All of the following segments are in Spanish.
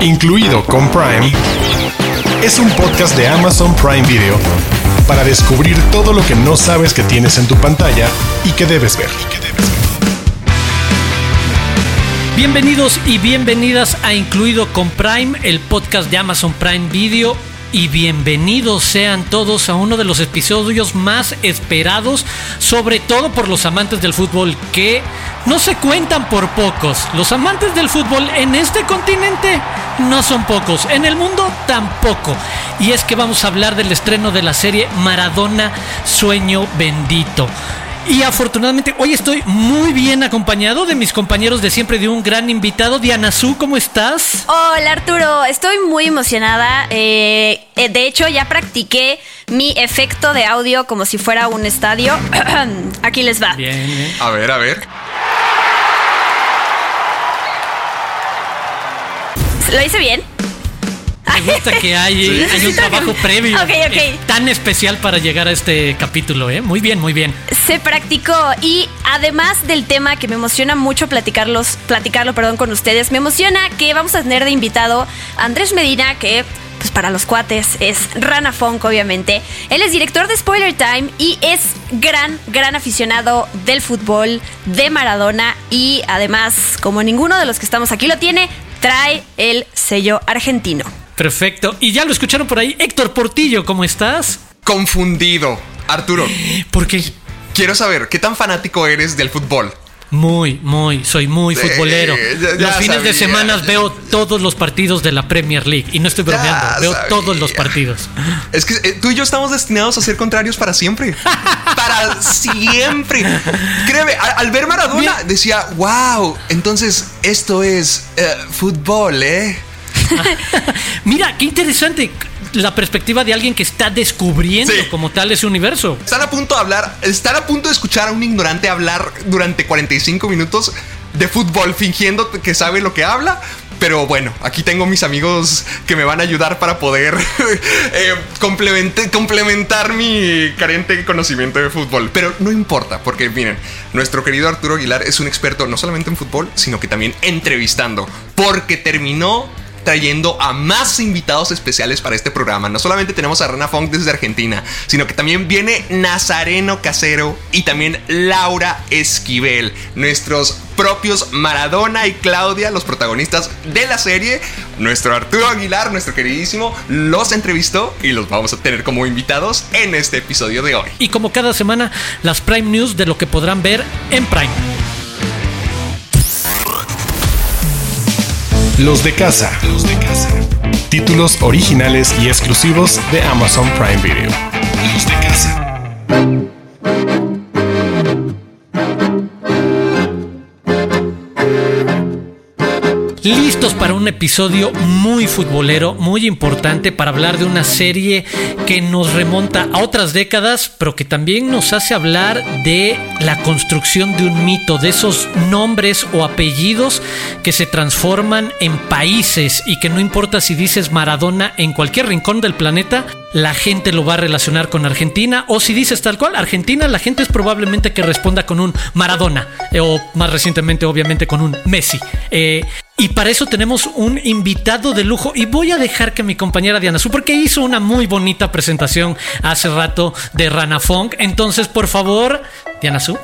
incluido con Prime, es un podcast de Amazon Prime Video para descubrir todo lo que no sabes que tienes en tu pantalla y que debes ver. Bienvenidos y bienvenidas a Incluido con Prime, el podcast de Amazon Prime Video y bienvenidos sean todos a uno de los episodios más esperados, sobre todo por los amantes del fútbol, que no se cuentan por pocos. Los amantes del fútbol en este continente no son pocos, en el mundo tampoco. Y es que vamos a hablar del estreno de la serie Maradona Sueño Bendito. Y afortunadamente hoy estoy muy bien acompañado de mis compañeros de siempre, de un gran invitado. Diana Su, ¿cómo estás? Hola Arturo, estoy muy emocionada. Eh, eh, de hecho, ya practiqué mi efecto de audio como si fuera un estadio. Aquí les va. Bien, bien. A ver, a ver. ¿Lo hice bien? Me gusta que hay, hay un trabajo previo eh, tan especial para llegar a este capítulo, ¿eh? Muy bien, muy bien. Se practicó y además del tema que me emociona mucho platicarlos, platicarlo perdón, con ustedes, me emociona que vamos a tener de invitado a Andrés Medina, que pues para los cuates es Rana Funk, obviamente. Él es director de Spoiler Time y es gran, gran aficionado del fútbol, de Maradona y además, como ninguno de los que estamos aquí lo tiene, trae el sello argentino. Perfecto. Y ya lo escucharon por ahí. Héctor Portillo, ¿cómo estás? Confundido. Arturo, Porque quiero saber, ¿qué tan fanático eres del fútbol? muy, muy, soy muy Sí, futbolero. ya- ya los fines de semana veo todos los partidos de la Premier League. Y no estoy bromeando, veo sabía. todos los partidos. Es que eh, tú y yo estamos destinados a ser contrarios para siempre. para siempre. Créeme, a- al ver Maradona Mira. decía, wow, entonces esto es eh, fútbol, ¿eh? Mira, qué interesante la perspectiva de alguien que está descubriendo Sí. como tal ese universo. Están a punto de hablar, están a punto de escuchar a un ignorante hablar durante 45 minutos de fútbol fingiendo que sabe lo que habla. Pero bueno, aquí tengo mis amigos que me van a ayudar para poder eh, complemente- complementar mi carente conocimiento de fútbol. Pero no importa, porque miren, nuestro querido Arturo Aguilar es un experto no solamente en fútbol, sino que también entrevistando. Porque terminó trayendo a más invitados especiales para este programa. No solamente tenemos a Rana Funk desde Argentina, sino que también viene Nazareno Casero y también Laura Esquivel, nuestros propios Maradona y Claudia, los protagonistas de la serie. Nuestro Arturo Aguilar, nuestro queridísimo, los entrevistó y los vamos a tener como invitados en este episodio de hoy. Y como cada semana, las Prime News de lo que podrán ver en Prime. Los de casa. Los de casa. Títulos originales y exclusivos de Amazon Prime Video. Los de casa. Listos para un episodio muy futbolero, muy importante para hablar de una serie que nos remonta a otras décadas, pero que también nos hace hablar de la construcción de un mito, de esos nombres o apellidos que se transforman en países y que no importa si dices Maradona en cualquier rincón del planeta, la gente lo va a relacionar con Argentina o si dices tal cual Argentina, la gente es probablemente que responda con un Maradona eh, o más recientemente obviamente con un Messi. Eh, y para eso tenemos un invitado de lujo y voy a dejar que mi compañera Diana Su, porque hizo una muy bonita presentación hace rato de Rana Funk. Entonces, por favor, Diana Su.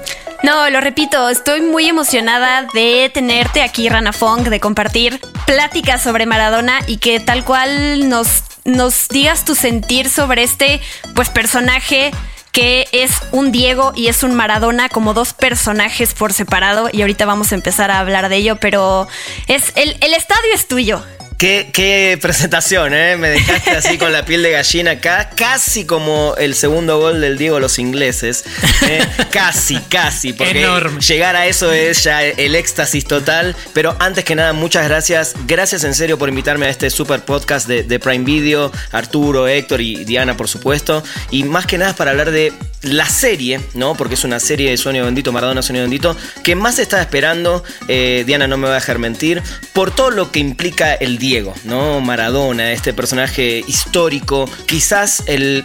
No, lo repito, estoy muy emocionada de tenerte aquí, Rana Fong, de compartir pláticas sobre Maradona y que tal cual nos, nos digas tu sentir sobre este pues personaje que es un Diego y es un Maradona como dos personajes por separado y ahorita vamos a empezar a hablar de ello, pero es el, el estadio es tuyo. Qué, qué presentación, ¿eh? Me dejaste así con la piel de gallina acá, casi como el segundo gol del Diego los ingleses. ¿eh? Casi, casi, porque Enorme. llegar a eso es ya el éxtasis total. Pero antes que nada, muchas gracias. Gracias en serio por invitarme a este super podcast de, de Prime Video, Arturo, Héctor y Diana, por supuesto. Y más que nada para hablar de la serie, ¿no? Porque es una serie de Sueño Bendito, Maradona Sueño Bendito, que más estaba esperando, eh, Diana no me va a dejar mentir, por todo lo que implica el ¿no? Maradona, este personaje histórico, quizás el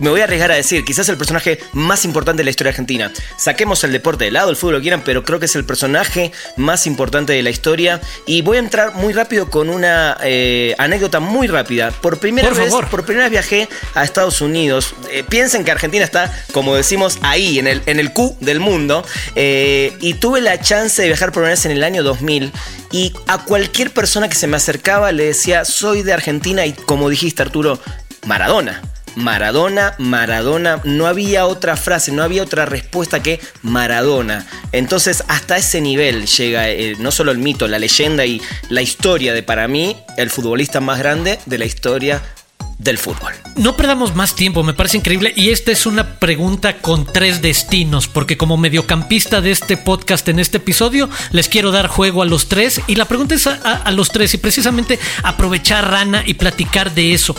me voy a arriesgar a decir, quizás el personaje más importante de la historia argentina. Saquemos el deporte de lado, el fútbol lo quieran, pero creo que es el personaje más importante de la historia. Y voy a entrar muy rápido con una eh, anécdota muy rápida. Por primera Por vez, favor. por primera vez viajé a Estados Unidos. Eh, piensen que Argentina está, como decimos, ahí, en el, en el Q del mundo. Eh, y tuve la chance de viajar por primera vez en el año 2000. Y a cualquier persona que se me acercaba le decía, soy de Argentina. Y como dijiste, Arturo, Maradona. Maradona, Maradona, no había otra frase, no había otra respuesta que Maradona. Entonces hasta ese nivel llega eh, no solo el mito, la leyenda y la historia de para mí el futbolista más grande de la historia del fútbol. No perdamos más tiempo, me parece increíble. Y esta es una pregunta con tres destinos, porque como mediocampista de este podcast en este episodio, les quiero dar juego a los tres. Y la pregunta es a, los tres, y precisamente aprovechar Rana y platicar de eso.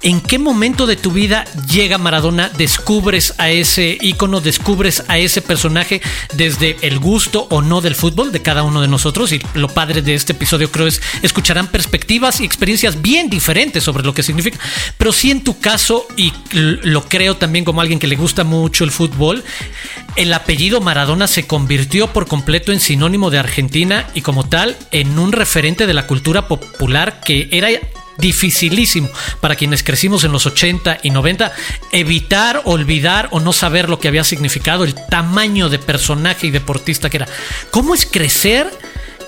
¿En qué momento de tu vida llega Maradona? ¿Descubres a ese ícono, descubres a ese personaje desde el gusto o no del fútbol de cada uno de nosotros? Y lo padre de este episodio creo es escucharán perspectivas y experiencias bien diferentes sobre lo que significa. Pero sí en tu caso, y lo creo también como alguien que le gusta mucho el fútbol, el apellido Maradona se convirtió por completo en sinónimo de Argentina y como tal en un referente de la cultura popular que era dificilísimo para quienes crecimos en los 80 y 90 evitar, olvidar o no saber lo que había significado, el tamaño de personaje y deportista que era. ¿Cómo es crecer?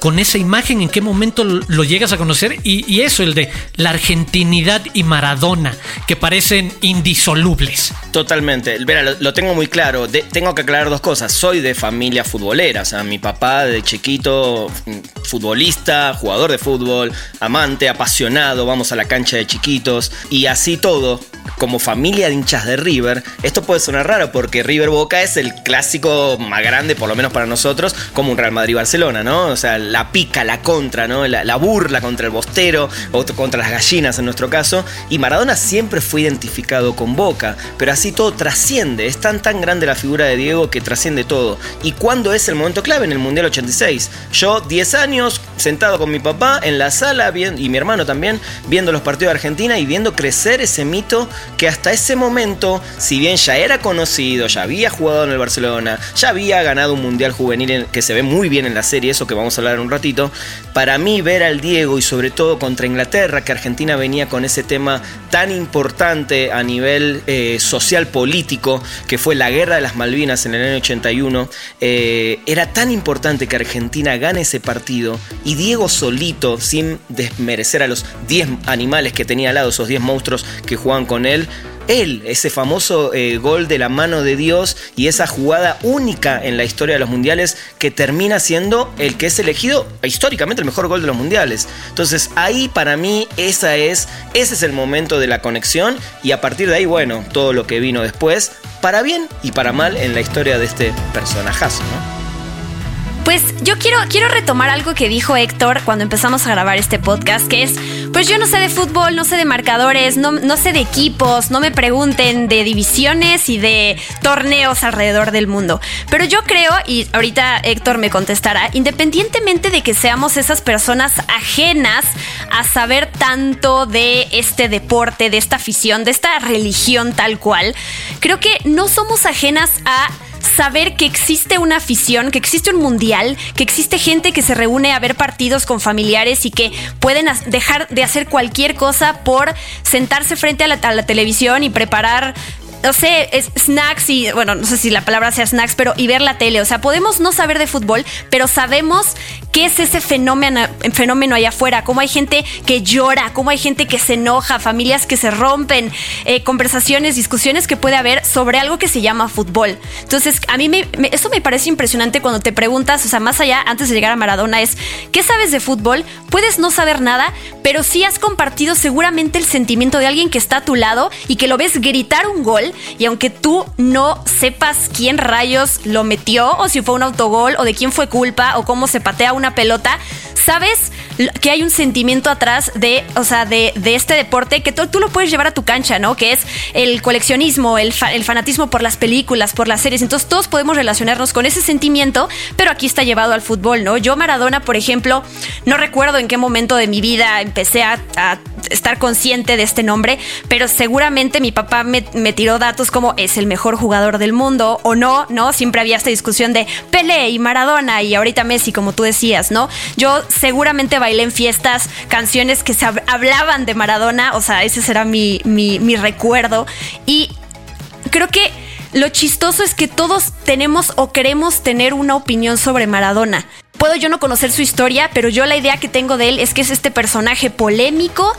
Con esa imagen, en qué momento lo llegas a conocer y, eso, el de la argentinidad y Maradona, que parecen indisolubles. Totalmente. Verá, lo, tengo muy claro. Tengo que aclarar dos cosas. Soy de familia futbolera. O sea, mi papá de chiquito, mm, futbolista, jugador de fútbol, amante, apasionado. Vamos a la cancha de chiquitos. Y así todo, como familia de hinchas de River, esto puede sonar raro porque River Boca es el clásico más grande, por lo menos para nosotros, como un Real Madrid-Barcelona, ¿no? O sea, pica, la contra, ¿no? La, la burla contra el bostero, o contra las gallinas en nuestro caso. Y Maradona siempre fue identificado con Boca, pero así todo trasciende. Es tan tan grande la figura de Diego que trasciende todo. ¿Y cuándo es el momento clave? En el Mundial 86. Yo, 10 años, sentado con mi papá en la sala, y mi hermano también, viendo los partidos de Argentina y viendo crecer ese mito que hasta ese momento, si bien ya era conocido, ya había jugado en el Barcelona, ya había ganado un Mundial Juvenil en- que se ve muy bien en la serie, eso que vamos a hablar en un ratito, para mí ver al Diego y sobre todo contra Inglaterra, que Argentina venía con ese tema tan importante a nivel eh, social político, que fue la guerra de las Malvinas en el año 81, eh, era tan importante que Argentina gane ese partido y Diego solito, sin desmerecer a los 10 animales que tenía al lado, esos 10 monstruos que jugaban con él, él, ese famoso eh, gol de la mano de Dios y esa jugada única en la historia de los mundiales que termina siendo el que es elegido históricamente el mejor gol de los mundiales. Entonces ahí para mí esa es, ese es el momento de la conexión y a partir de ahí, bueno, todo lo que vino después, para bien y para mal en la historia de este personajazo, ¿no? Pues yo quiero, quiero retomar algo que dijo Héctor cuando empezamos a grabar este podcast, que es, pues yo no sé de fútbol, no sé de marcadores, no, no sé de equipos, no me pregunten de divisiones y de torneos alrededor del mundo. Pero yo creo, y ahorita Héctor me contestará, independientemente de que seamos esas personas ajenas a saber tanto de este deporte, de esta afición, de esta religión tal cual, creo que no somos ajenas a saber que existe una afición, que existe un mundial, que existe gente que se reúne a ver partidos con familiares y que pueden dejar de hacer cualquier cosa por sentarse frente a la televisión y preparar. No sé, es- snacks y, bueno, no sé si la palabra sea snacks, pero y ver la tele. O sea, podemos no saber de fútbol, pero sabemos qué es ese fenómeno, fenómeno allá afuera. Cómo hay gente que llora, cómo hay gente que se enoja, familias que se rompen, eh, conversaciones, discusiones que puede haber sobre algo que se llama fútbol. Entonces, a mí me, me- eso me parece impresionante cuando te preguntas, o sea, más allá, antes de llegar a Maradona, es, ¿qué sabes de fútbol? Puedes no saber nada, pero sí has compartido seguramente el sentimiento de alguien que está a tu lado y que lo ves gritar un gol y aunque tú no sepas quién rayos lo metió o si fue un autogol o de quién fue culpa o cómo se patea una pelota, sabes que hay un sentimiento atrás de, o sea, de, de este deporte que tú, lo puedes llevar a tu cancha, ¿no? Que es el coleccionismo, el, el fanatismo por las películas, por las series. Entonces todos podemos relacionarnos con ese sentimiento, pero aquí está llevado al fútbol, ¿no? Yo Maradona, por ejemplo, no recuerdo en qué momento de mi vida empecé a, a estar consciente de este nombre, pero seguramente mi papá me, me, tiró datos como es el mejor jugador del mundo o no, ¿no? Siempre había esta discusión de Pelé y Maradona y ahorita Messi, como tú decías, ¿no? Yo seguramente bailé en fiestas canciones que se hablaban de Maradona, o sea, ese será mi, mi, mi recuerdo. Y creo que lo chistoso es que todos tenemos o queremos tener una opinión sobre Maradona. Puedo yo no conocer su historia, pero yo la idea que tengo de él es que es este personaje polémico,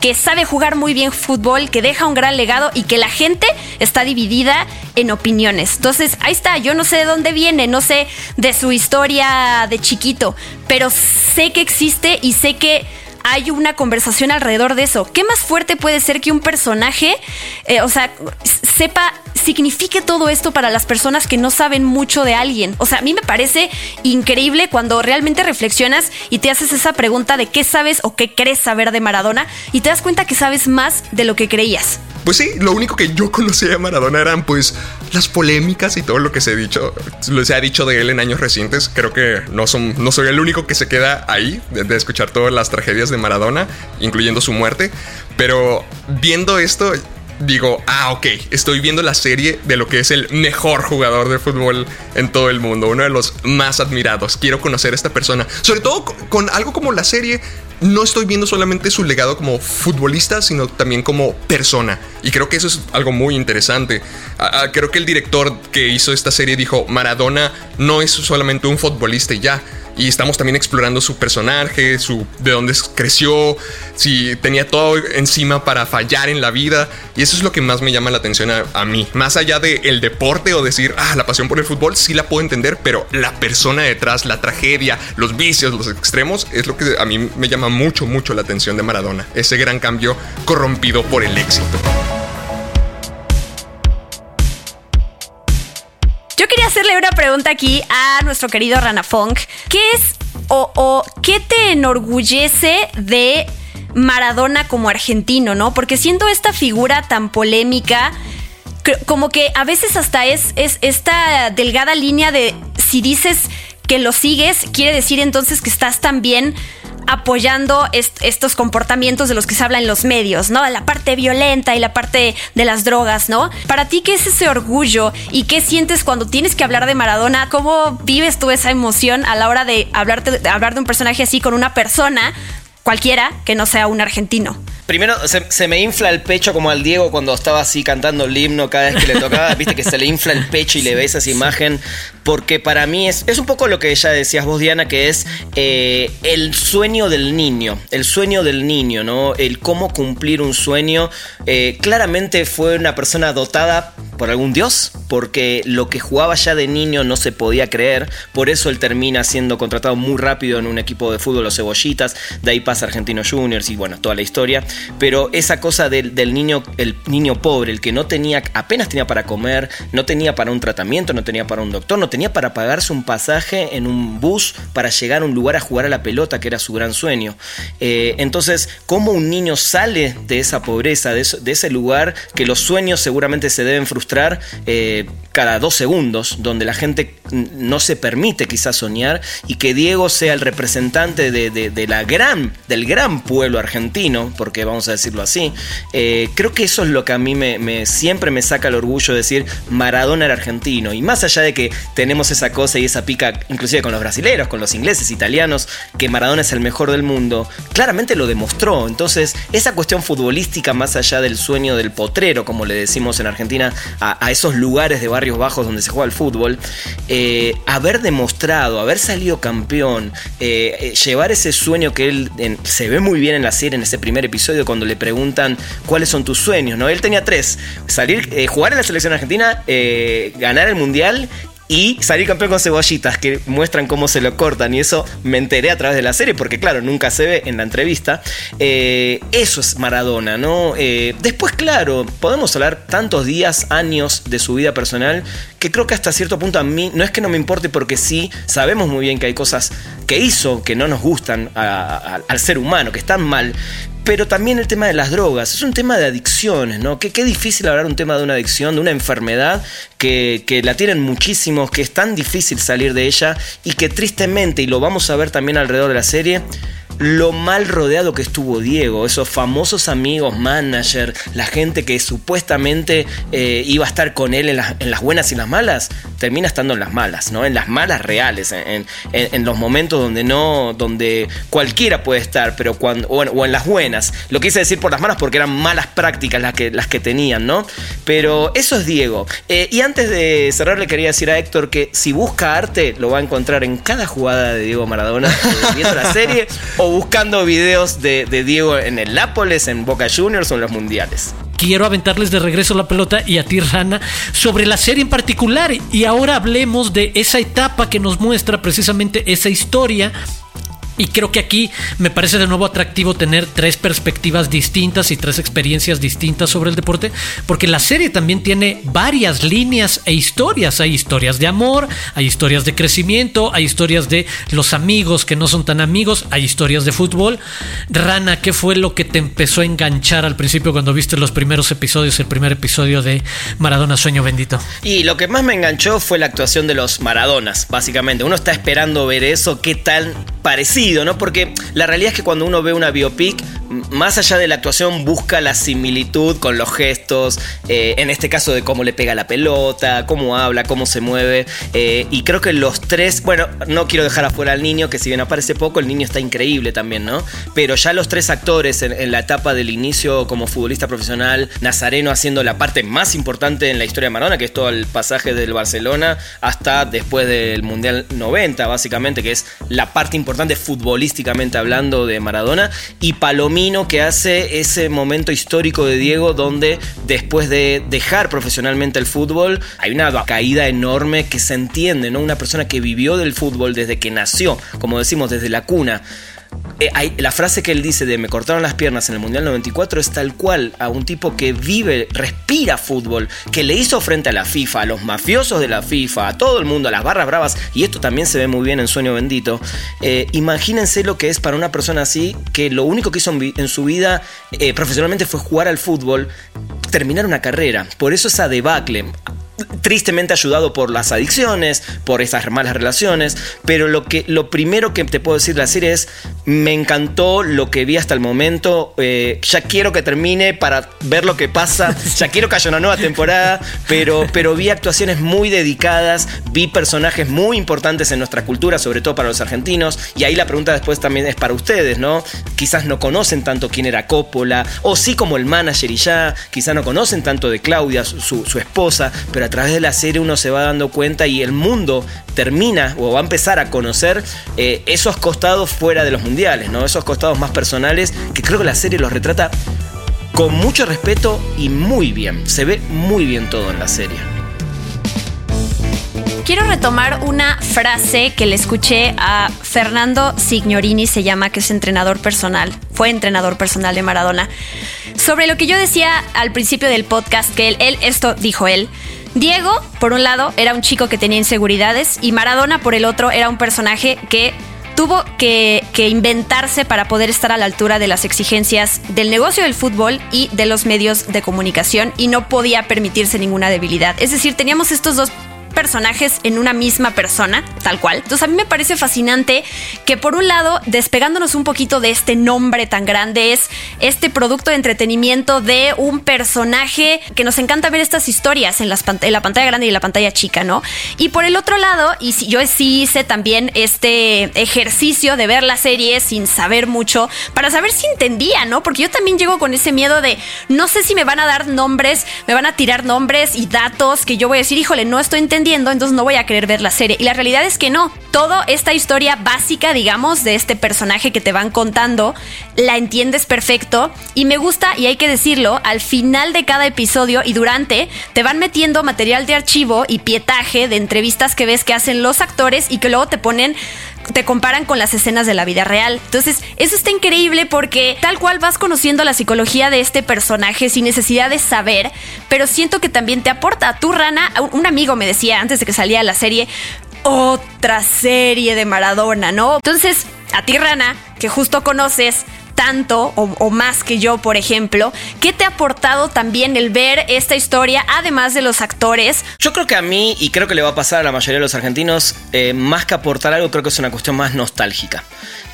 que sabe jugar muy bien fútbol, que deja un gran legado y que la gente está dividida en opiniones. Entonces, ahí está, yo no sé de dónde viene, no sé de su historia de chiquito, pero sé que existe y sé que hay una conversación alrededor de eso. ¿Qué más fuerte puede ser que un personaje, eh, o sea, sepa, signifique todo esto para las personas que no saben mucho de alguien? O sea, a mí me parece increíble cuando realmente reflexionas y te haces esa pregunta de qué sabes o qué crees saber de Maradona y te das cuenta que sabes más de lo que creías. Pues sí, lo único que yo conocía de Maradona eran pues las polémicas y todo lo que se ha dicho, se ha dicho de él en años recientes. Creo que no, son, no soy el único que se queda ahí de, de escuchar todas las tragedias de Maradona, incluyendo su muerte. Pero viendo esto, digo, ah, ok, estoy viendo la serie de lo que es el mejor jugador de fútbol en todo el mundo, uno de los más admirados. Quiero conocer a esta persona, sobre todo con algo como la serie. No estoy viendo solamente su legado como futbolista, sino también como persona. Y creo que eso es algo muy interesante. creo que el director que hizo esta serie dijo, Maradona no es solamente un futbolista y ya y estamos también explorando su personaje, su de dónde creció, si tenía todo encima para fallar en la vida y eso es lo que más me llama la atención a, mí. Más allá del el deporte o decir, ah, la pasión por el fútbol sí la puedo entender, pero la persona detrás, la tragedia, los vicios, los extremos es lo que a mí me llama mucho mucho la atención de Maradona, ese gran cambio corrompido por el éxito. Yo quería hacerle una pregunta aquí a nuestro querido Rana Funk. ¿Qué es o, qué te enorgullece de Maradona como argentino, no? Porque siendo esta figura tan polémica, como que a veces hasta es, es esta delgada línea de si dices que lo sigues, quiere decir entonces que estás también apoyando estos comportamientos de los que se habla en los medios, ¿no? La parte violenta y la parte de las drogas, ¿no? Para ti, ¿qué es ese orgullo y qué sientes cuando tienes que hablar de Maradona? ¿Cómo vives tú esa emoción a la hora de, hablarte, de hablar de un personaje así con una persona cualquiera que no sea un argentino? Primero, se, me infla el pecho como al Diego cuando estaba así cantando el himno cada vez que le tocaba. Viste que se le infla el pecho y le ves esa imagen. Porque para mí es, es un poco lo que ya decías vos, Diana, que es eh, el sueño del niño. El sueño del niño, ¿no? El cómo cumplir un sueño. Eh, claramente fue una persona dotada por algún dios, porque lo que jugaba ya de niño no se podía creer. Por eso él termina siendo contratado muy rápido en un equipo de fútbol, los Cebollitas. De ahí pasa Argentino Juniors y bueno, toda la historia pero esa cosa del, niño, el niño pobre, el que no tenía, apenas tenía para comer, no tenía para un tratamiento, no tenía para un doctor, no tenía para pagarse un pasaje en un bus para llegar a un lugar a jugar a la pelota, que era su gran sueño. Eh, entonces, ¿cómo un niño sale de esa pobreza, de, ese lugar que los sueños seguramente se deben frustrar eh, cada dos segundos, donde la gente no se permite quizás soñar y que Diego sea el representante de, la gran, del gran pueblo argentino, porque vamos a decirlo así. Eh, creo que eso es lo que a mí me, siempre me saca el orgullo de decir Maradona era argentino. Y más allá de que tenemos esa cosa y esa pica, inclusive con los brasileños, con los ingleses, italianos, que Maradona es el mejor del mundo, claramente lo demostró. Entonces, esa cuestión futbolística, más allá del sueño del potrero, como le decimos en Argentina, a, esos lugares de barrios bajos donde se juega el fútbol, eh, haber demostrado, haber salido campeón, eh, llevar ese sueño que él se ve muy bien en la serie, en ese primer episodio, cuando le preguntan cuáles son tus sueños, ¿no? Él tenía tres. Salir, eh, jugar en la selección argentina, eh, ganar el mundial y salir campeón con cebollitas que muestran cómo se lo cortan y eso me enteré a través de la serie porque claro, nunca se ve en la entrevista. Eh, eso es Maradona, ¿no? después, claro, podemos hablar tantos días, años de su vida personal que creo que hasta cierto punto a mí no es que no me importe porque sí, sabemos muy bien que hay cosas que hizo que no nos gustan al ser humano, que están mal, pero también el tema de las drogas. Es un tema de adicciones, ¿no? Qué, qué difícil hablar un tema de una adicción, de una enfermedad que, que, la tienen muchísimos, que es tan difícil salir de ella y que tristemente, y lo vamos a ver también alrededor de la serie, lo mal rodeado que estuvo Diego, esos famosos amigos, manager, la gente que supuestamente eh, iba a estar con él en las, buenas y las malas, termina estando en las malas, ¿no? En las malas reales, en, los momentos donde no, donde cualquiera puede estar, pero cuando, o en, las buenas. Lo quise decir por las malas porque eran malas prácticas las que, las que tenían, ¿no? Pero eso es Diego. Eh, y antes de cerrar, le quería decir a Héctor que si busca arte, lo va a encontrar en cada jugada de Diego Maradona, eh, viendo la serie, o buscando videos de, Diego en el Nápoles, en Boca Juniors o en los mundiales quiero aventarles de regreso la pelota y a ti, Rana, sobre la serie en particular. Y ahora hablemos de esa etapa que nos muestra precisamente esa historia y creo que aquí me parece de nuevo atractivo tener tres perspectivas distintas y tres experiencias distintas sobre el deporte, porque la serie también tiene varias líneas e historias. Hay historias de amor, hay historias de crecimiento, hay historias de los amigos que no son tan amigos, hay historias de fútbol. Rana, ¿qué fue lo que te empezó a enganchar al principio cuando viste los primeros episodios, el primer episodio de Maradona Sueño Bendito? Y lo que más me enganchó fue la actuación de los Maradonas, básicamente. Uno está esperando ver eso, qué tal parecido, ¿no? Porque la realidad es que cuando uno ve una biopic, más allá de la actuación, busca la similitud con los gestos, eh, en este caso de cómo le pega la pelota, cómo habla, cómo se mueve. Eh, y creo que los tres, bueno, no quiero dejar afuera al niño, que si bien aparece poco, el niño está increíble también, ¿no? Pero ya los tres actores en, la etapa del inicio como futbolista profesional, Nazareno haciendo la parte más importante en la historia de Maradona, que es todo el pasaje del Barcelona hasta después del Mundial 90, básicamente, que es la parte importante futbolísticamente hablando de Maradona, y Palomino que hace ese momento histórico de Diego donde después de dejar profesionalmente el fútbol hay una caída enorme que se entiende, ¿no? Una persona que vivió del fútbol desde que nació, como decimos, desde la cuna eh, la frase que él dice de me cortaron las piernas en el Mundial 94 es tal cual a un tipo que vive, respira fútbol, que le hizo frente a la FIFA, a los mafiosos de la FIFA, a todo el mundo, a las barras bravas, y esto también se ve muy bien en Sueño Bendito. Eh, imagínense lo que es para una persona así, que lo único que hizo en, su vida eh, profesionalmente fue jugar al fútbol, terminar una carrera. Por eso esa debacle tristemente ayudado por las adicciones, por esas malas relaciones, pero lo, que, lo primero que te puedo decir de la serie es, me encantó lo que vi hasta el momento, eh, ya quiero que termine para ver lo que pasa, ya quiero que haya una nueva temporada, pero, pero vi actuaciones muy dedicadas, vi personajes muy importantes en nuestra cultura, sobre todo para los argentinos, y ahí la pregunta después también es para ustedes, ¿no? Quizás no conocen tanto quién era Coppola, o sí como el manager y ya, quizás no conocen tanto de Claudia, su, su esposa, pero a través de la serie uno se va dando cuenta y el mundo termina o va a empezar a conocer eh, esos costados fuera de los mundiales, ¿no? Esos costados más personales que creo que la serie los retrata con mucho respeto y muy bien. Se ve muy bien todo en la serie. Quiero retomar una frase que le escuché a Fernando Signorini, se llama, que es entrenador personal, fue entrenador personal de Maradona, sobre lo que yo decía al principio del podcast, que él, él esto dijo él, Diego, por un lado, era un chico que tenía inseguridades y Maradona, por el otro, era un personaje que tuvo que, inventarse para poder estar a la altura de las exigencias del negocio del fútbol y de los medios de comunicación y no podía permitirse ninguna debilidad. Es decir, teníamos estos dos personajes en una misma persona, tal cual. Entonces a mí me parece fascinante que por un lado, despegándonos un poquito de este nombre tan grande, es este producto de entretenimiento de un personaje que nos encanta ver estas historias en, la pantalla grande y en la pantalla chica, ¿no? Y por el otro lado, y si, yo sí hice también este ejercicio de ver la serie sin saber mucho, para saber si entendía, ¿no? Porque yo también llego con ese miedo de no sé si me van a dar nombres, me van a tirar nombres y datos que yo voy a decir, híjole, no estoy entendiendo entonces no voy a querer ver la serie. Y la realidad es que no. Toda esta historia básica, digamos, de este personaje que te van contando, la entiendes perfecto. Y me gusta, y hay que decirlo, al final de cada episodio y durante, te van metiendo material de archivo y pietaje de entrevistas que ves que hacen los actores y que luego te ponen te comparan con las escenas de la vida real. Entonces, eso está increíble porque tal cual vas conociendo la psicología de este personaje sin necesidad de saber, pero siento que también te aporta. Tu Rana, un amigo me decía antes de que salía la serie, otra serie de Maradona, ¿no? Entonces, a ti, Rana, que justo conoces tanto o, más que yo, por ejemplo. ¿Qué te ha aportado también el ver esta historia, además de los actores? Yo creo que a mí, y creo que le va a pasar a la mayoría de los argentinos, eh, más que aportar algo, creo que es una cuestión más nostálgica.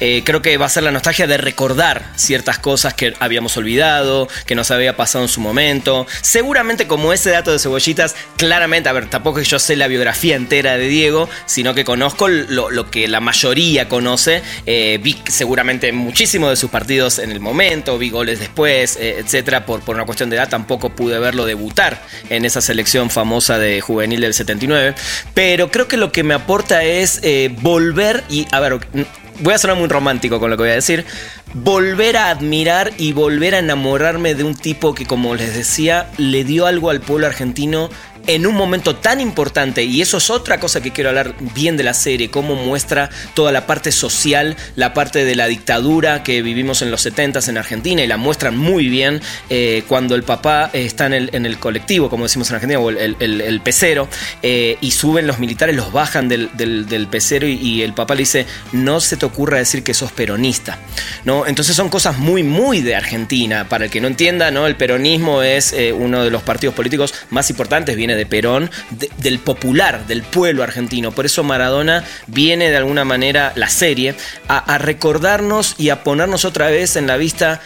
Eh, creo que va a ser la nostalgia de recordar ciertas cosas que habíamos olvidado, que nos había pasado en su momento. Seguramente como ese dato de cebollitas, claramente, a ver, tampoco es que yo sé la biografía entera de Diego, sino que conozco lo, lo que la mayoría conoce. Eh, vi seguramente muchísimo de sus partidos en el momento, vi goles después, eh, etcétera. Por, por una cuestión de edad tampoco pude verlo debutar en esa selección famosa de juvenil del 79. Pero creo que lo que me aporta es eh, volver y, a ver, voy a sonar muy romántico con lo que voy a decir, volver a admirar y volver a enamorarme de un tipo que, como les decía, le dio algo al pueblo argentino en un momento tan importante, y eso es otra cosa que quiero hablar bien de la serie, cómo muestra toda la parte social, la parte de la dictadura que vivimos en los 70 en Argentina, y la muestran muy bien eh, cuando el papá está en el, en el, colectivo, como decimos en Argentina, o el, el, pecero, eh, y suben los militares, los bajan del, del, pecero, y, el papá le dice, no se te ocurra decir que sos peronista. ¿no? Entonces son cosas muy, muy de Argentina. Para el que no entienda, ¿no? el peronismo es eh, uno de los partidos políticos más importantes, viene de Perón, de, del popular, del pueblo argentino. Por eso Maradona viene de alguna manera, la serie, a recordarnos y a ponernos otra vez en la vista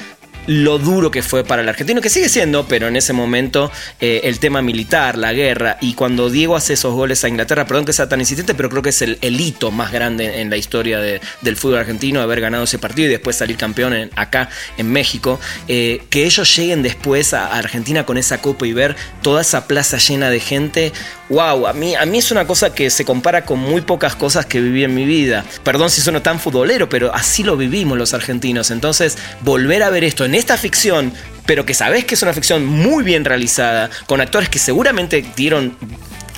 lo duro que fue para el argentino, que sigue siendo, pero en ese momento eh, el tema militar, la guerra, y cuando Diego hace esos goles a Inglaterra, perdón que sea tan insistente, pero creo que es el, hito más grande en la historia de, del fútbol argentino, haber ganado ese partido y después salir campeón acá en México, eh, que ellos lleguen después a Argentina con esa copa y ver toda esa plaza llena de gente, wow, a mí, a mí es una cosa que se compara con muy pocas cosas que viví en mi vida. Perdón si sueno tan futbolero, pero así lo vivimos los argentinos. Entonces, volver a ver esto en esta ficción, pero que sabes que es una ficción muy bien realizada, con actores que seguramente dieron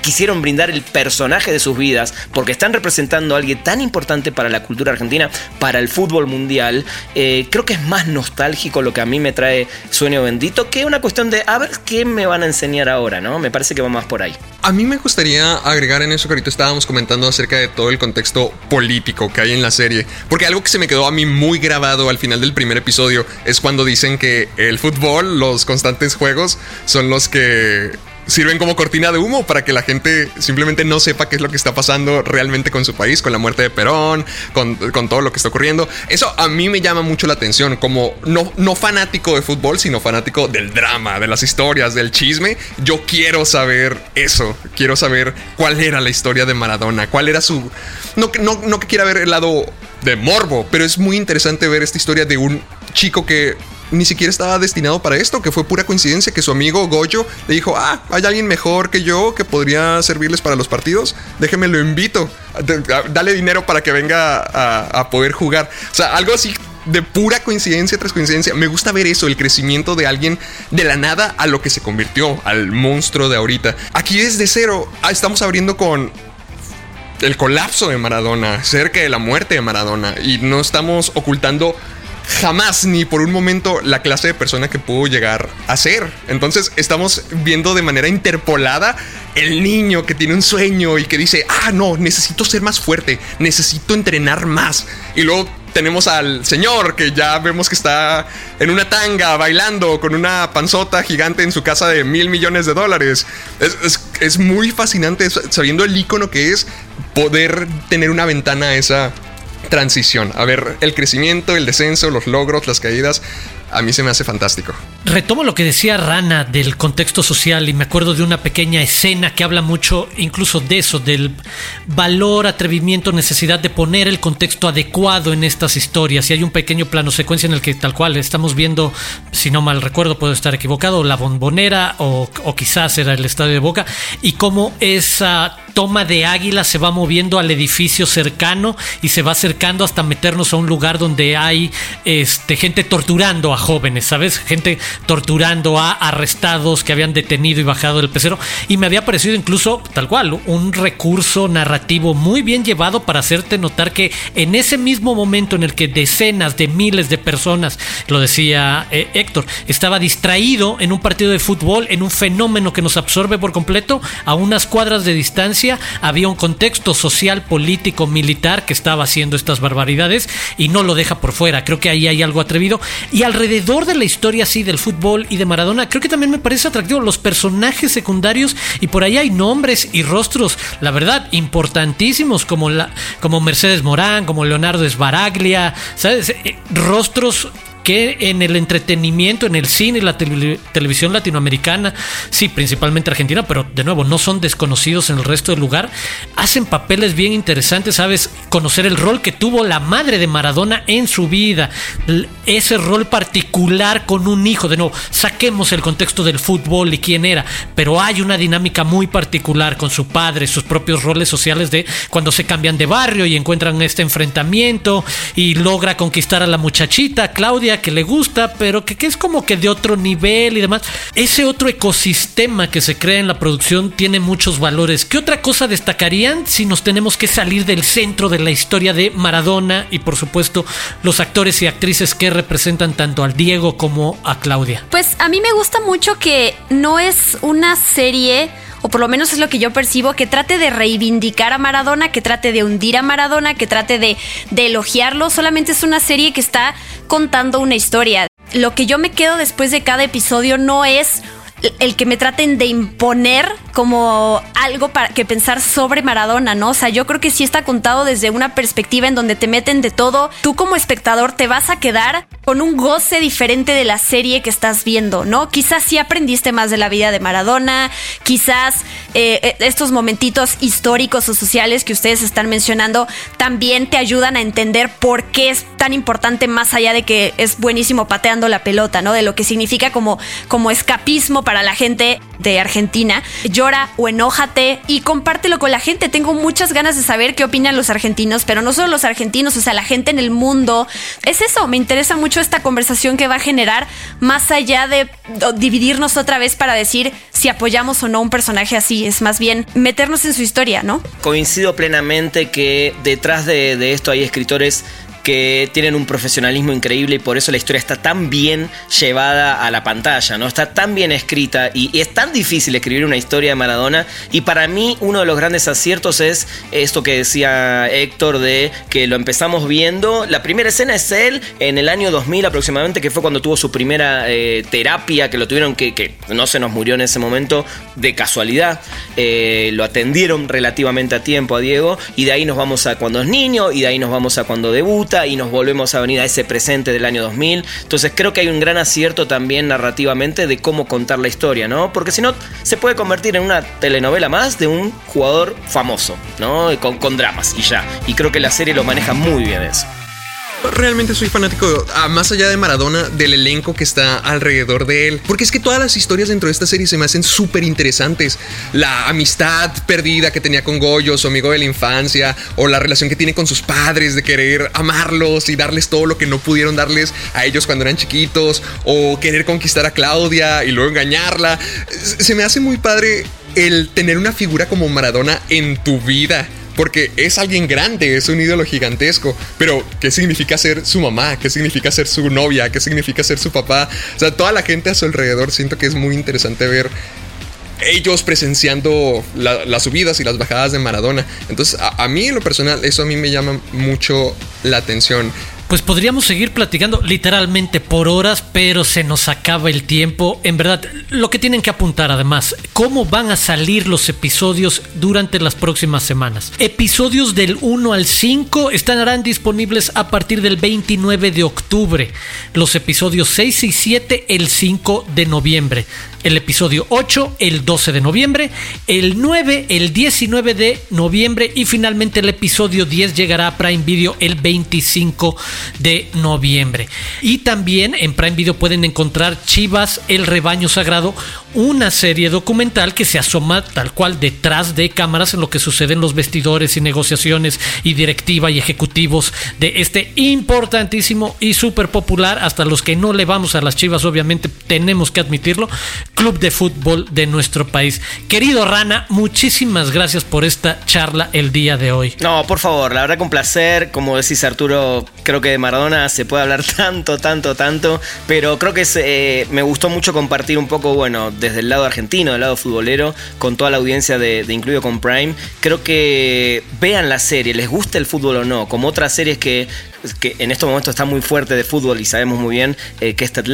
quisieron brindar el personaje de sus vidas porque están representando a alguien tan importante para la cultura argentina, para el fútbol mundial, eh, creo que es más nostálgico lo que a mí me trae Sueño Bendito que una cuestión de a ver qué me van a enseñar ahora, ¿no? Me parece que va más por ahí. A mí me gustaría agregar en eso que ahorita estábamos comentando acerca de todo el contexto político que hay en la serie, porque algo que se me quedó a mí muy grabado al final del primer episodio es cuando dicen que el fútbol, los constantes juegos, son los que sirven como cortina de humo para que la gente simplemente no sepa qué es lo que está pasando realmente con su país, con la muerte de Perón, con, todo lo que está ocurriendo. Eso a mí me llama mucho la atención, como no, no fanático de fútbol, sino fanático del drama, de las historias, del chisme. Yo quiero saber eso, quiero saber cuál era la historia de Maradona, cuál era su... No, no, no que quiera ver el lado de morbo, pero es muy interesante ver esta historia de un chico que ni siquiera estaba destinado para esto, que fue pura coincidencia que su amigo Goyo le dijo, ah, hay alguien mejor que yo que podría servirles para los partidos, déjeme lo invito, dale dinero para que venga a, poder jugar. O sea, algo así de pura coincidencia tras coincidencia. Me gusta ver eso, el crecimiento de alguien de la nada a lo que se convirtió, al monstruo de ahorita. Aquí desde cero estamos abriendo con el colapso de Maradona, cerca de la muerte de Maradona, y no estamos ocultando jamás ni por un momento la clase de persona que pudo llegar a ser. Entonces estamos viendo de manera interpolada el niño que tiene un sueño y que dice, ah, no, necesito ser más fuerte, necesito entrenar más. Y luego tenemos al señor que ya vemos que está en una tanga bailando con una panzota gigante en su casa de mil millones de dólares. Es, muy fascinante sabiendo el icono que es poder tener una ventana esa transición, a ver el crecimiento, el descenso, los logros, las caídas. A mí se me hace fantástico. Retomo lo que decía Rana del contexto social y me acuerdo de una pequeña escena que habla mucho incluso de eso, del valor, atrevimiento, necesidad de poner el contexto adecuado en estas historias. Y hay un pequeño plano secuencia en el que tal cual estamos viendo, si no mal recuerdo, puedo estar equivocado, la bombonera o, o quizás era el estadio de Boca y cómo esa toma de águila se va moviendo al edificio cercano y se va acercando hasta meternos a un lugar donde hay este, gente torturando a jóvenes, ¿sabes? Gente torturando a arrestados que habían detenido y bajado del pecero. Y me había parecido incluso, tal cual, un recurso narrativo muy bien llevado para hacerte notar que en ese mismo momento en el que decenas de miles de personas, lo decía eh, Héctor, estaba distraído en un partido de fútbol, en un fenómeno que nos absorbe por completo, a unas cuadras de distancia, Había un contexto social, político, militar que estaba haciendo estas barbaridades y no lo deja por fuera. Creo que ahí hay algo atrevido. Y alrededor de la historia así del fútbol y de Maradona, creo que también me parece atractivo los personajes secundarios y por ahí hay nombres y rostros, la verdad, importantísimos como, la, como Mercedes Morán, como Leonardo Esbaraglia, ¿sabes? Eh, rostros que en el entretenimiento, en el cine y la televisión latinoamericana, sí, principalmente Argentina, pero de nuevo, no son desconocidos en el resto del lugar, hacen papeles bien interesantes, ¿sabes? Conocer el rol que tuvo la madre de Maradona en su vida, ese rol particular con un hijo, de nuevo, saquemos el contexto del fútbol y quién era, pero hay una dinámica muy particular con su padre, sus propios roles sociales de cuando se cambian de barrio y encuentran este enfrentamiento y logra conquistar a la muchachita, Claudia, que le gusta, pero que, que, es como que de otro nivel y demás. Ese otro ecosistema que se crea en la producción tiene muchos valores. ¿Qué otra cosa destacarían si nos tenemos que salir del centro de la historia de Maradona y por supuesto los actores y actrices que representan tanto al Diego como a Claudia? Pues a mí me gusta mucho que no es una serie o por lo menos es lo que yo percibo, que trate de reivindicar a Maradona, que trate de hundir a Maradona, que trate de, elogiarlo. Solamente es una serie que está contando una historia. Lo que yo me quedo después de cada episodio no es el que me traten de imponer como algo para que pensar sobre Maradona, ¿no? O sea, yo creo que sí está contado desde una perspectiva en donde te meten de todo. Tú como espectador te vas a quedar con un goce diferente de la serie que estás viendo, ¿no? Quizás sí aprendiste más de la vida de Maradona, quizás eh, eh, estos momentitos históricos o sociales que ustedes están mencionando también te ayudan a entender por qué es tan importante más allá de que es buenísimo pateando la pelota, ¿no? De lo que significa como, como escapismo para la gente de Argentina. Llora o enójate y compártelo con la gente. Tengo muchas ganas de saber qué opinan los argentinos, pero no solo los argentinos, o sea, la gente en el mundo. Es eso, me interesa mucho esta conversación que va a generar más allá de dividirnos otra vez para decir si apoyamos o no un personaje así. Es más bien meternos en su historia, ¿no? Coincido plenamente que detrás de, de esto hay escritores que tienen un profesionalismo increíble y por eso la historia está tan bien llevada a la pantalla, ¿no? Está tan bien escrita y, es tan difícil escribir una historia de Maradona y para mí uno de los grandes aciertos es esto que decía Héctor de que lo empezamos viendo, la primera escena es él en el año 2000 aproximadamente, que fue cuando tuvo su primera eh, terapia, que lo tuvieron que, que no se nos murió en ese momento de casualidad, eh, lo atendieron relativamente a tiempo a Diego y de ahí nos vamos a cuando es niño y de ahí nos vamos a cuando debuta y nos volvemos a venir a ese presente del año 2000. Entonces creo que hay un gran acierto también narrativamente de cómo contar la historia, ¿no? Porque si no, se puede convertir en una telenovela más de un jugador famoso, ¿no? Con, con dramas y ya. Y creo que la serie lo maneja muy bien eso realmente soy fanático, ah, más allá de Maradona, del elenco que está alrededor de él. Porque es que todas las historias dentro de esta serie se me hacen súper interesantes. La amistad perdida que tenía con Goyo, su amigo de la infancia, o la relación que tiene con sus padres de querer amarlos y darles todo lo que no pudieron darles a ellos cuando eran chiquitos, o querer conquistar a Claudia y luego engañarla. Se me hace muy padre el tener una figura como Maradona en tu vida porque es alguien grande, es un ídolo gigantesco. Pero, ¿qué significa ser su mamá? ¿Qué significa ser su novia? ¿Qué significa ser su papá? O sea, toda la gente a su alrededor siento que es muy interesante ver ellos presenciando las subidas y las bajadas de Maradona. Entonces, a, a, mí en lo personal, eso a mí me llama mucho la atención pues podríamos seguir platicando literalmente por horas, pero se nos acaba el tiempo. En verdad, lo que tienen que apuntar además, cómo van a salir los episodios durante las próximas semanas. Episodios del 1 al 5 estarán disponibles a partir del 29 de octubre. Los episodios 6 y 7 el 5 de noviembre el episodio 8 el 12 de noviembre, el 9 el 19 de noviembre y finalmente el episodio 10 llegará a Prime Video el 25 de noviembre. Y también en Prime Video pueden encontrar Chivas, el rebaño sagrado, una serie documental que se asoma tal cual detrás de cámaras en lo que sucede en los vestidores y negociaciones y directiva y ejecutivos de este importantísimo y súper popular, hasta los que no le vamos a las Chivas obviamente tenemos que admitirlo, club de fútbol de nuestro país. Querido Rana, muchísimas gracias por esta charla el día de hoy. No, por favor, la verdad un placer. Como decís Arturo, creo que de Maradona se puede hablar tanto, tanto, tanto, pero creo que eh, me gustó mucho compartir un poco, bueno, desde el lado argentino, del lado futbolero, con toda la audiencia de, Incluido con Prime. Creo que vean la serie, les guste el fútbol o no, como otras series que, que en estos momentos está muy fuerte de fútbol y sabemos muy bien eh, que es Ted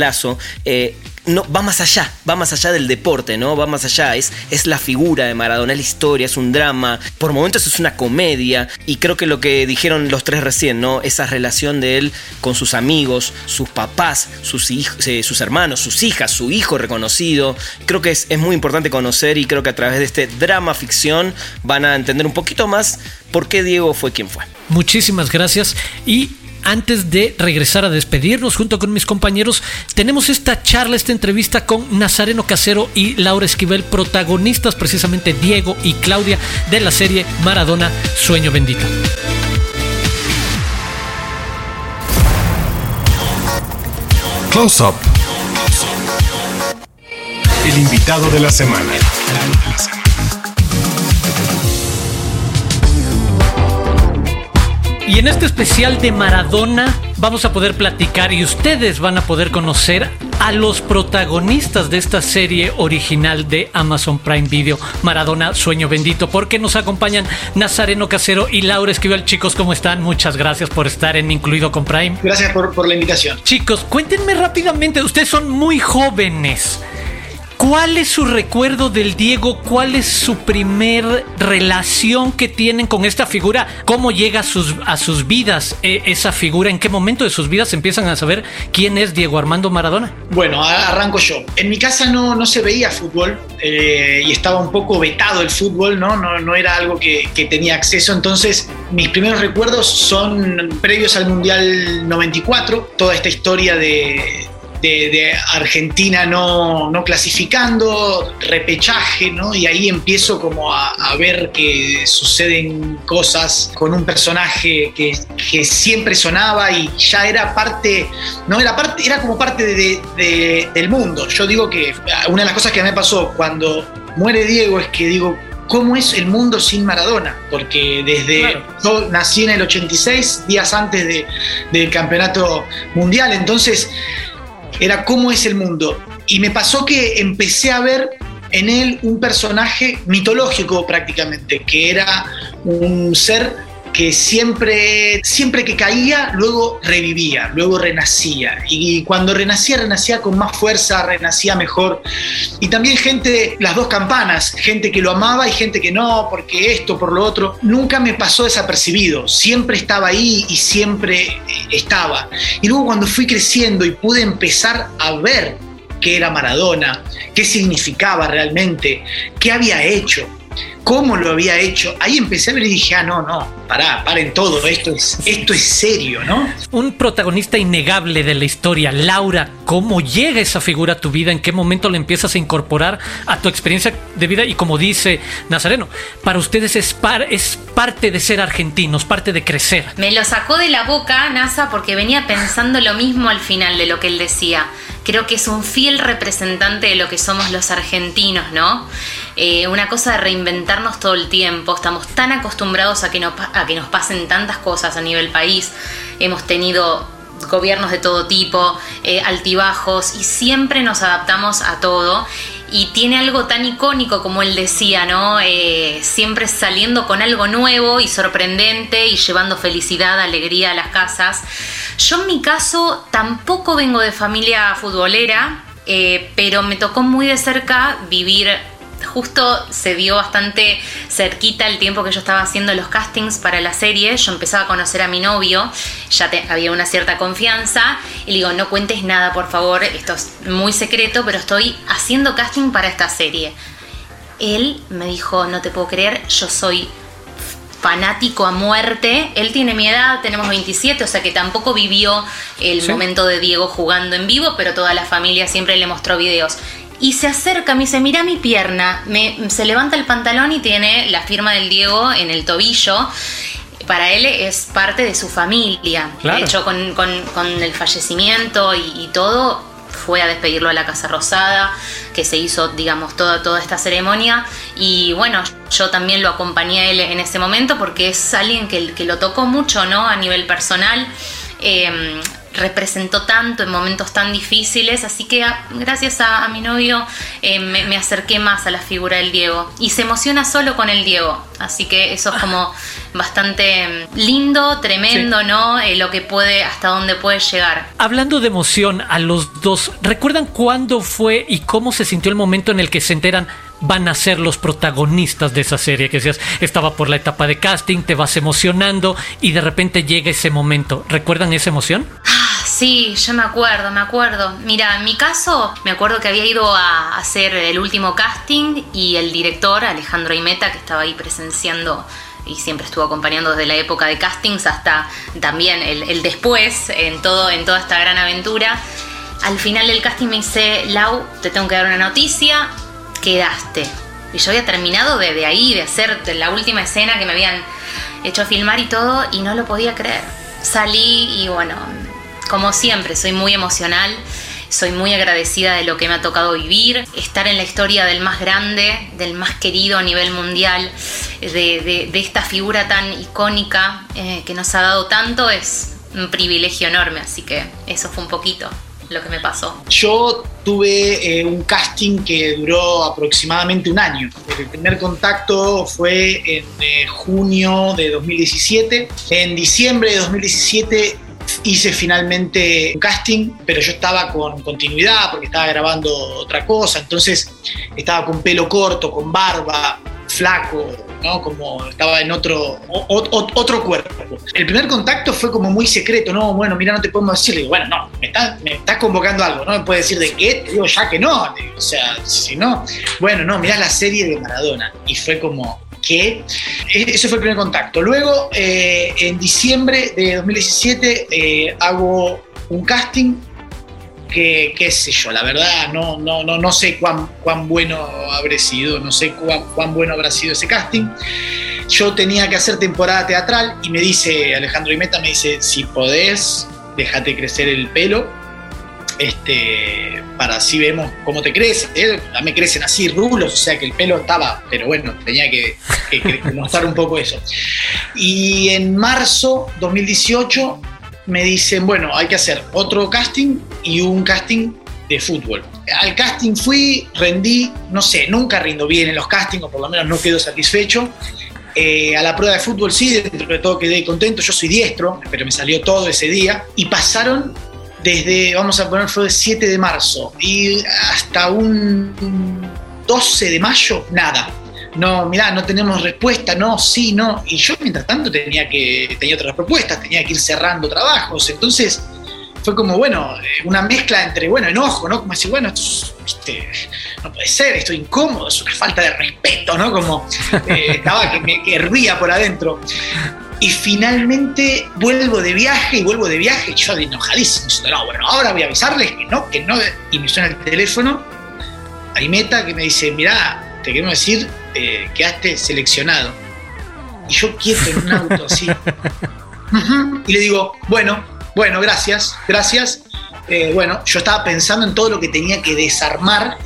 no, va más allá, va más allá del deporte, ¿no? Va más allá, es, es la figura de Maradona, es la historia, es un drama, por momentos es una comedia, y creo que lo que dijeron los tres recién, ¿no? Esa relación de él con sus amigos, sus papás, sus, hijos, eh, sus hermanos, sus hijas, su hijo reconocido, creo que es, es muy importante conocer y creo que a través de este drama ficción van a entender un poquito más por qué Diego fue quien fue. Muchísimas gracias y antes de regresar a despedirnos junto con mis compañeros, tenemos esta charla, esta entrevista con Nazareno Casero y Laura Esquivel, protagonistas precisamente Diego y Claudia de la serie Maradona Sueño Bendito. Close Up. El invitado de la semana. Y en este especial de Maradona vamos a poder platicar y ustedes van a poder conocer a los protagonistas de esta serie original de Amazon Prime Video, Maradona Sueño Bendito, porque nos acompañan Nazareno Casero y Laura Esquivel. Chicos, ¿cómo están? Muchas gracias por estar en Incluido con Prime. Gracias por, por la invitación. Chicos, cuéntenme rápidamente, ustedes son muy jóvenes. ¿Cuál es su recuerdo del Diego? ¿Cuál es su primer relación que tienen con esta figura? ¿Cómo llega a sus, a sus vidas eh, esa figura? ¿En qué momento de sus vidas empiezan a saber quién es Diego Armando Maradona? Bueno, arranco yo. En mi casa no, no se veía fútbol eh, y estaba un poco vetado el fútbol, ¿no? No, no era algo que, que tenía acceso. Entonces, mis primeros recuerdos son previos al Mundial 94, toda esta historia de de, Argentina no, no, clasificando, repechaje, ¿no? Y ahí empiezo como a, ver que suceden cosas con un personaje que, que, siempre sonaba y ya era parte, ¿no? Era, parte, era como parte de, del mundo. Yo digo que una de las cosas que me pasó cuando muere Diego es que digo, ¿cómo es el mundo sin Maradona? Porque desde yo nací en el 86, días antes de, del campeonato mundial, entonces era cómo es el mundo. Y me pasó que empecé a ver en él un personaje mitológico prácticamente, que era un ser que siempre, siempre que caía, luego revivía, luego renacía. Y cuando renacía, renacía con más fuerza, renacía mejor. Y también gente, las dos campanas, gente que lo amaba y gente que no, porque esto, por lo otro, nunca me pasó desapercibido. Siempre estaba ahí y siempre eh, estaba. Y luego cuando fui creciendo y pude empezar a ver qué era Maradona, qué significaba realmente, qué había hecho, cómo lo había hecho, ahí empecé a ver y dije, ah, no, no, pará, paren todo, esto es, esto es serio, ¿no? Un protagonista innegable de la historia, Laura, ¿cómo llega esa figura a tu vida? ¿En qué momento la empiezas a incorporar a tu experiencia de vida? Y como dice Nazareno, para ustedes es, es parte de ser argentinos, parte de crecer. Me lo sacó de la boca, NASA, porque venía pensando lo mismo al final de lo que él decía. Creo que es un fiel representante de lo que somos los argentinos, ¿no? Eh, una cosa de reinventarnos todo el tiempo. Estamos tan acostumbrados a que, a que nos pasen tantas cosas a nivel país. Hemos tenido gobiernos de todo tipo, eh, altibajos, y siempre nos adaptamos a todo. Y tiene algo tan icónico como él decía, ¿no? Eh, siempre saliendo con algo nuevo y sorprendente y llevando felicidad, alegría a las casas. Yo en mi caso tampoco vengo de familia futbolera, pero me tocó muy de cerca vivir justo se dio bastante cerquita el tiempo que yo estaba haciendo los castings para la serie. Yo empezaba a conocer a mi novio, ya había una cierta confianza. Y le digo, no cuentes nada, por favor, esto es muy secreto, pero estoy haciendo casting para esta serie. Él me dijo, no te puedo creer, yo soy fanático a muerte. Él tiene mi edad, tenemos 27, o sea que tampoco vivió el momento de Diego jugando en vivo, pero toda la familia siempre le mostró videos y se acerca, me dice, mira mi pierna, me, se levanta el pantalón y tiene la firma del Diego en el tobillo. Para él es parte de su familia. De hecho, con, el fallecimiento y, todo, fue a despedirlo a la Casa Rosada, que se hizo, digamos, toda, toda esta ceremonia. Y bueno, yo también lo acompañé a él en ese momento porque es alguien que, que lo tocó mucho, ¿no? A nivel personal. eh, representó tanto en momentos tan difíciles, así que a- gracias a, a mi novio eh, me, me acerqué más a la figura del Diego y se emociona solo con el Diego, así que eso es como bastante mm, lindo, tremendo, ¿no? Eh, lo que puede, hasta dónde puede llegar. Hablando de emoción a los dos, ¿recuerdan cuándo fue y cómo se sintió el momento en el que se enteran van a ser los protagonistas de esa serie? Que decías, estaba por la etapa de casting, te vas emocionando y de repente llega ese momento. ¿Recuerdan esa emoción? Sí, yo me acuerdo, me acuerdo. Mira, en mi caso, me acuerdo que había ido a hacer el último casting y el director, Alejandro Imeta, que estaba ahí presenciando y siempre estuvo acompañando desde la época de castings hasta también el, después, en, todo, en toda esta gran aventura. Al final del casting me dice, Lau, te tengo que dar una noticia, quedaste. Y yo había terminado de, de ahí, de hacer la última escena que me habían hecho filmar y todo, y no lo podía creer. Salí y bueno, como siempre, soy muy emocional, soy muy agradecida de lo que me ha tocado vivir, estar en la historia del más grande, del más querido a nivel mundial, de, esta figura tan icónica eh, que nos ha dado tanto, es un privilegio enorme, así que eso fue un poquito lo que me pasó. Yo tuve eh, un casting que duró aproximadamente un año. El primer contacto fue en eh, junio de 2017. En diciembre de 2017 hice finalmente un casting, pero yo estaba con continuidad porque estaba grabando otra cosa. Entonces estaba con pelo corto, con barba, flaco, ¿no? Como estaba en otro, otro cuerpo. El primer contacto fue como muy secreto, ¿no? Bueno, mira, no te podemos decir. Digo, bueno, no, me estás, me estás convocando algo, ¿no? Me puedes decir de qué, te digo ya que no. O sea, si no, bueno, no, mirá la serie de Maradona. Y fue como, ¿qué? Ese fue el primer contacto. Luego, eh, en diciembre de 2017, eh, hago un casting que, qué sé yo, la verdad, no, no, no, no sé cuán, cuán bueno habré sido, no sé cuán, cuán bueno habrá sido ese casting. Yo tenía que hacer temporada teatral y me dice Alejandro Imeta, me dice, si podés, déjate crecer el pelo, este, para así vemos cómo te crece. ¿eh? A mí me crecen así rulos, o sea que el pelo estaba, pero bueno, tenía que, que- que mostrar un poco eso. Y en marzo 2018 me dicen, bueno, hay que hacer otro casting y un casting de fútbol. Al casting fui, rendí, no sé, nunca rindo bien en los castings, o por lo menos no quedo satisfecho. Eh, a la prueba de fútbol sí, dentro de todo quedé contento, yo soy diestro, pero me salió todo ese día. Y pasaron desde, vamos a poner, fue el 7 de marzo y hasta un 12 de mayo, nada. No, mirá, no tenemos respuesta, no, sí, no. Y yo mientras tanto tenía que tenía otras propuestas, tenía que ir cerrando trabajos. Entonces fue como, bueno, eh, una mezcla entre, bueno, enojo, ¿no? Como decir, bueno, esto es, viste, no puede ser, estoy incómodo, es una falta de respeto, ¿no? Como eh, estaba que me que hervía por adentro. Y finalmente vuelvo de viaje y vuelvo de viaje, y yo de enojadísimo, diciendo, no, bueno, ahora voy a avisarles que no, que no. Y me suena el teléfono, hay meta que me dice, mirá, te queremos decir, eh, quedaste seleccionado. Y yo quieto en un auto así. Y le digo, bueno, bueno, gracias, gracias. Eh, bueno, yo estaba pensando en todo lo que tenía que desarmar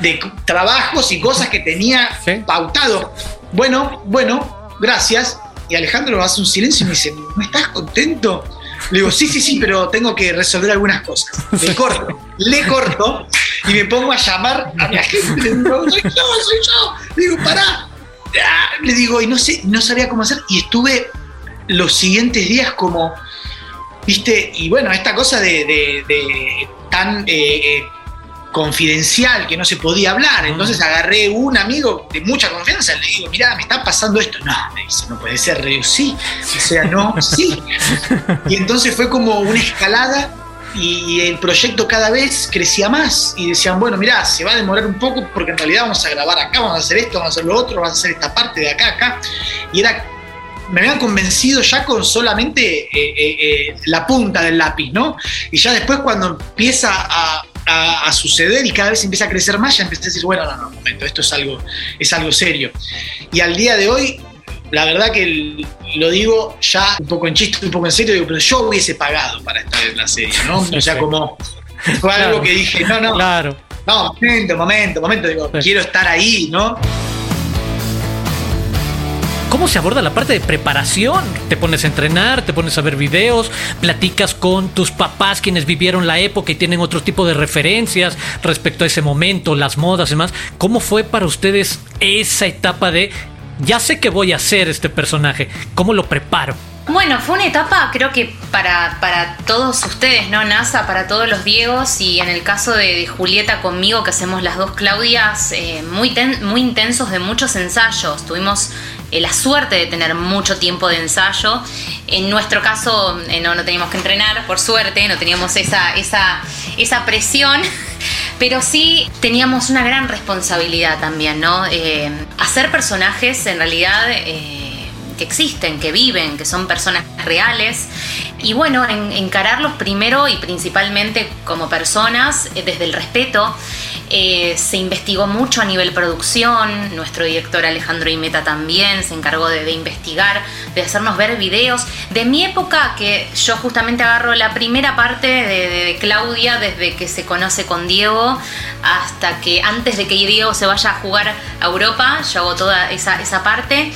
de trabajos y cosas que tenía Sí. pautado. Bueno, bueno, gracias. Y Alejandro hace un silencio y me dice, ¿no estás contento? Le digo, sí, sí, sí, pero tengo que resolver algunas cosas. Le corto, le corto y me pongo a llamar a mi agente. Le digo, soy yo, soy yo. Le digo, pará. Ah, Le digo, y no sé, no sabía cómo hacer. Y estuve los siguientes días como, viste, y bueno, esta cosa de, de- de tan eh, eh, confidencial que no se podía hablar. Entonces agarré un amigo de mucha confianza, le digo, mirá, me está pasando esto. No, me dice, no puede ser, le digo, sí. O sea, no, sí. Y entonces fue como una escalada y el proyecto cada vez crecía más y decían, bueno, mirá, se va a demorar un poco porque en realidad vamos a grabar acá, vamos a hacer esto, vamos a hacer lo otro, vamos a hacer esta parte de acá, acá. Y era, me habían convencido ya con solamente eh, eh, eh, la punta del lápiz, ¿no? Y ya después cuando empieza a, a- a suceder y cada vez empieza a crecer más, ya empecé a decir, bueno, no, no, un momento, esto es algo, es algo serio. Y al día de hoy, la verdad que el- lo digo ya un poco en chiste, un poco en serio, digo, pero yo hubiese pagado para estar en la serie, ¿no? O sea, como fue algo que dije, no, no, Claro. no, momento, momento, momento, digo, Sí. quiero estar ahí, ¿no? ¿Cómo se aborda la parte de preparación? ¿Te pones a entrenar, te pones a ver videos, platicas con tus papás quienes vivieron la época y tienen otro tipo de referencias respecto a ese momento, las modas y demás? ¿Cómo fue para ustedes esa etapa de ya sé que voy a hacer este personaje? ¿Cómo lo preparo? Bueno, fue una etapa, creo que para, para todos ustedes, ¿no? NASA, para todos los Diegos y en el caso de, Julieta conmigo, que hacemos las dos Claudias, eh, muy, muy intensos de muchos ensayos. Tuvimos la suerte de tener mucho tiempo de ensayo. En nuestro caso, eh, no, no teníamos que entrenar, por suerte, no teníamos esa, esa, esa presión. Pero sí teníamos una gran responsabilidad también, ¿no? hacer personajes en realidad existen, que viven, que son personas reales. Y bueno, encararlos primero y principalmente como personas eh, desde el respeto. Eh, se investigó mucho a nivel producción, nuestro director Alejandro Imeta también se encargó de, investigar, de hacernos ver videos. De mi época, que yo justamente agarro la primera parte de, Claudia, desde que se conoce con Diego hasta que antes de que Diego se vaya a jugar a Europa, yo hago toda esa, esa parte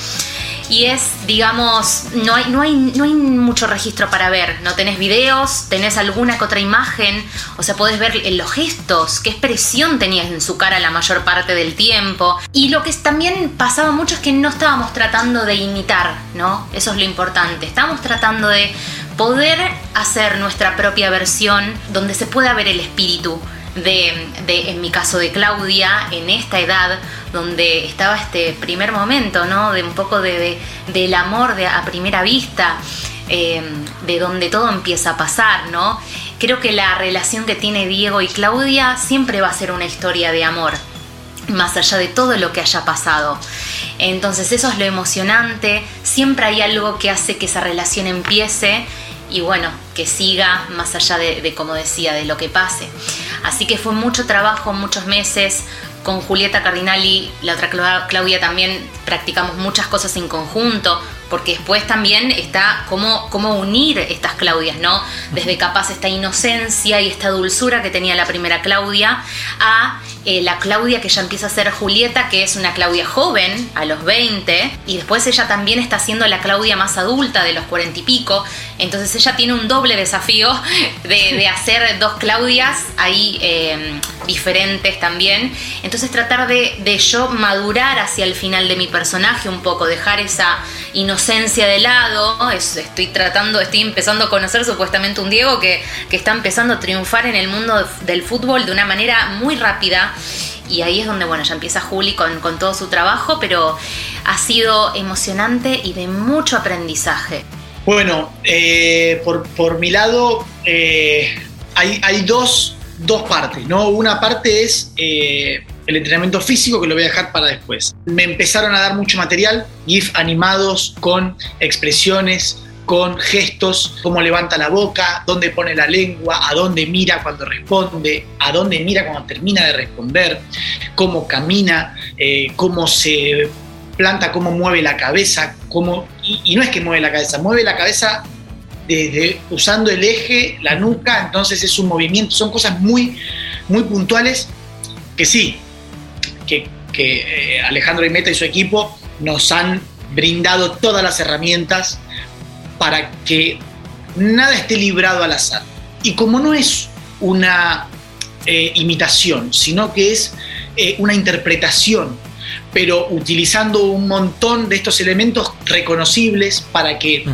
y es, digamos, no hay, no, hay, no hay mucho registro para ver. No tenés videos, tenés alguna que otra imagen, o sea, podés ver los gestos, qué expresión tenías en su cara la mayor parte del tiempo. Y lo que también pasaba mucho es que no estábamos tratando de imitar, ¿no? Eso es lo importante. Estábamos tratando de poder hacer nuestra propia versión donde se pueda ver el espíritu de, en mi caso de Claudia, en esta edad donde estaba este primer momento, ¿no? De un poco de, del amor de, a primera vista, eh, de donde todo empieza a pasar, ¿no? Creo que la relación que tiene Diego y Claudia siempre va a ser una historia de amor, más allá de todo lo que haya pasado. Entonces eso es lo emocionante, siempre hay algo que hace que esa relación empiece y bueno, que siga más allá de, como decía, de lo que pase. Así que fue mucho trabajo, muchos meses. Con Julieta Cardinali, la otra Claudia también practicamos muchas cosas en conjunto, porque después también está cómo, cómo unir estas Claudias, ¿no? Desde capaz esta inocencia y esta dulzura que tenía la primera Claudia a eh, la Claudia que ya empieza a ser Julieta, que es una Claudia joven, a los 20, y después ella también está siendo la Claudia más adulta, de los 40 y pico, entonces ella tiene un doble desafío de, hacer dos Claudias ahí em, diferentes también, entonces tratar de, yo madurar hacia el final de mi personaje un poco, dejar esa inocencia de lado, estoy tratando, estoy empezando a conocer supuestamente un Diego que, que está empezando a triunfar en el mundo del fútbol de una manera muy rápida y ahí es donde, bueno, ya empieza Juli con, todo su trabajo, pero ha sido emocionante y de mucho aprendizaje. Bueno, eh, por, mi lado, eh, hay, dos, partes, ¿no? Una parte es eh, el entrenamiento físico, que lo voy a dejar para después. Me empezaron a dar mucho material, GIF animados con expresiones, con gestos, cómo levanta la boca, dónde pone la lengua, a dónde mira cuando responde, a dónde mira cuando termina de responder, cómo camina, eh, cómo se planta, cómo mueve la cabeza, cómo, y, no es que mueve la cabeza, mueve la cabeza desde usando el eje, la nuca, entonces es un movimiento, son cosas muy, muy puntuales que sí, que, que eh, Alejandro Imeta y su equipo nos han brindado todas las herramientas para que nada esté librado al azar. Y como no es una eh, imitación, sino que es eh, una interpretación, pero utilizando un montón de estos elementos reconocibles para que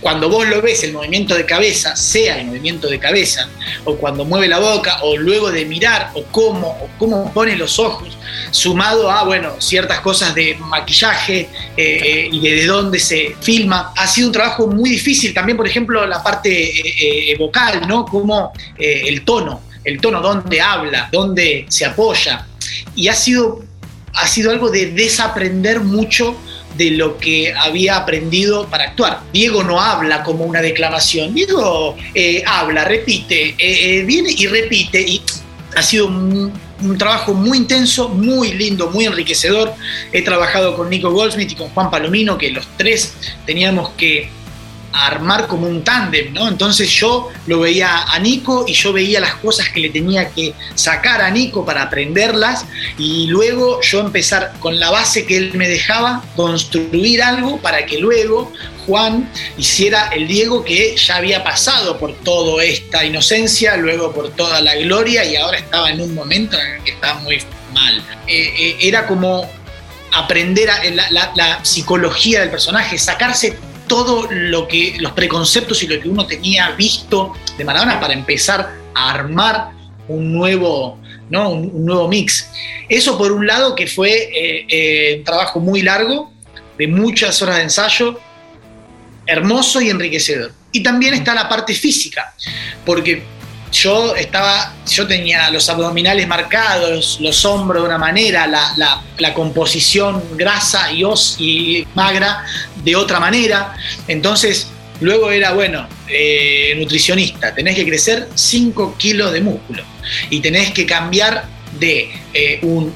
cuando vos lo ves, el movimiento de cabeza sea el movimiento de cabeza, o cuando mueve la boca, o luego de mirar, o cómo, o cómo pone los ojos, sumado a, bueno, ciertas cosas de maquillaje eh, eh, y de dónde se filma, ha sido un trabajo muy difícil. También, por ejemplo, la parte eh, vocal, ¿no? Como el tono, el tono, dónde habla, dónde se apoya. Y ha sido, ha sido algo de desaprender mucho de lo que había aprendido para actuar. Diego no habla como una declamación, Diego eh, habla, repite, eh, eh, viene y repite y ha sido un, trabajo muy intenso, muy lindo, muy enriquecedor. He trabajado con Nico Goldsmith y con Juan Palomino, que los tres teníamos que a armar como un tándem, ¿no? Entonces yo lo veía a Nico y yo veía las cosas que le tenía que sacar a Nico para aprenderlas y luego yo empezar con la base que él me dejaba, construir algo para que luego Juan hiciera el Diego que ya había pasado por toda esta inocencia, luego por toda la gloria y ahora estaba en un momento en el que estaba muy mal. Eh, eh, era como aprender la, la, psicología del personaje, sacarse todo lo que, los preconceptos y lo que uno tenía visto de Maradona para empezar a armar un nuevo, ¿no? un, nuevo mix. Eso por un lado que fue eh, eh, un trabajo muy largo, de muchas horas de ensayo, hermoso y enriquecedor. Y también está la parte física, porque yo estaba, yo tenía los abdominales marcados, los hombros de una manera, la, composición grasa y os y magra de otra manera. Entonces, luego era, bueno, eh, nutricionista, tenés que crecer 5 kilos de músculo y tenés que cambiar de eh, un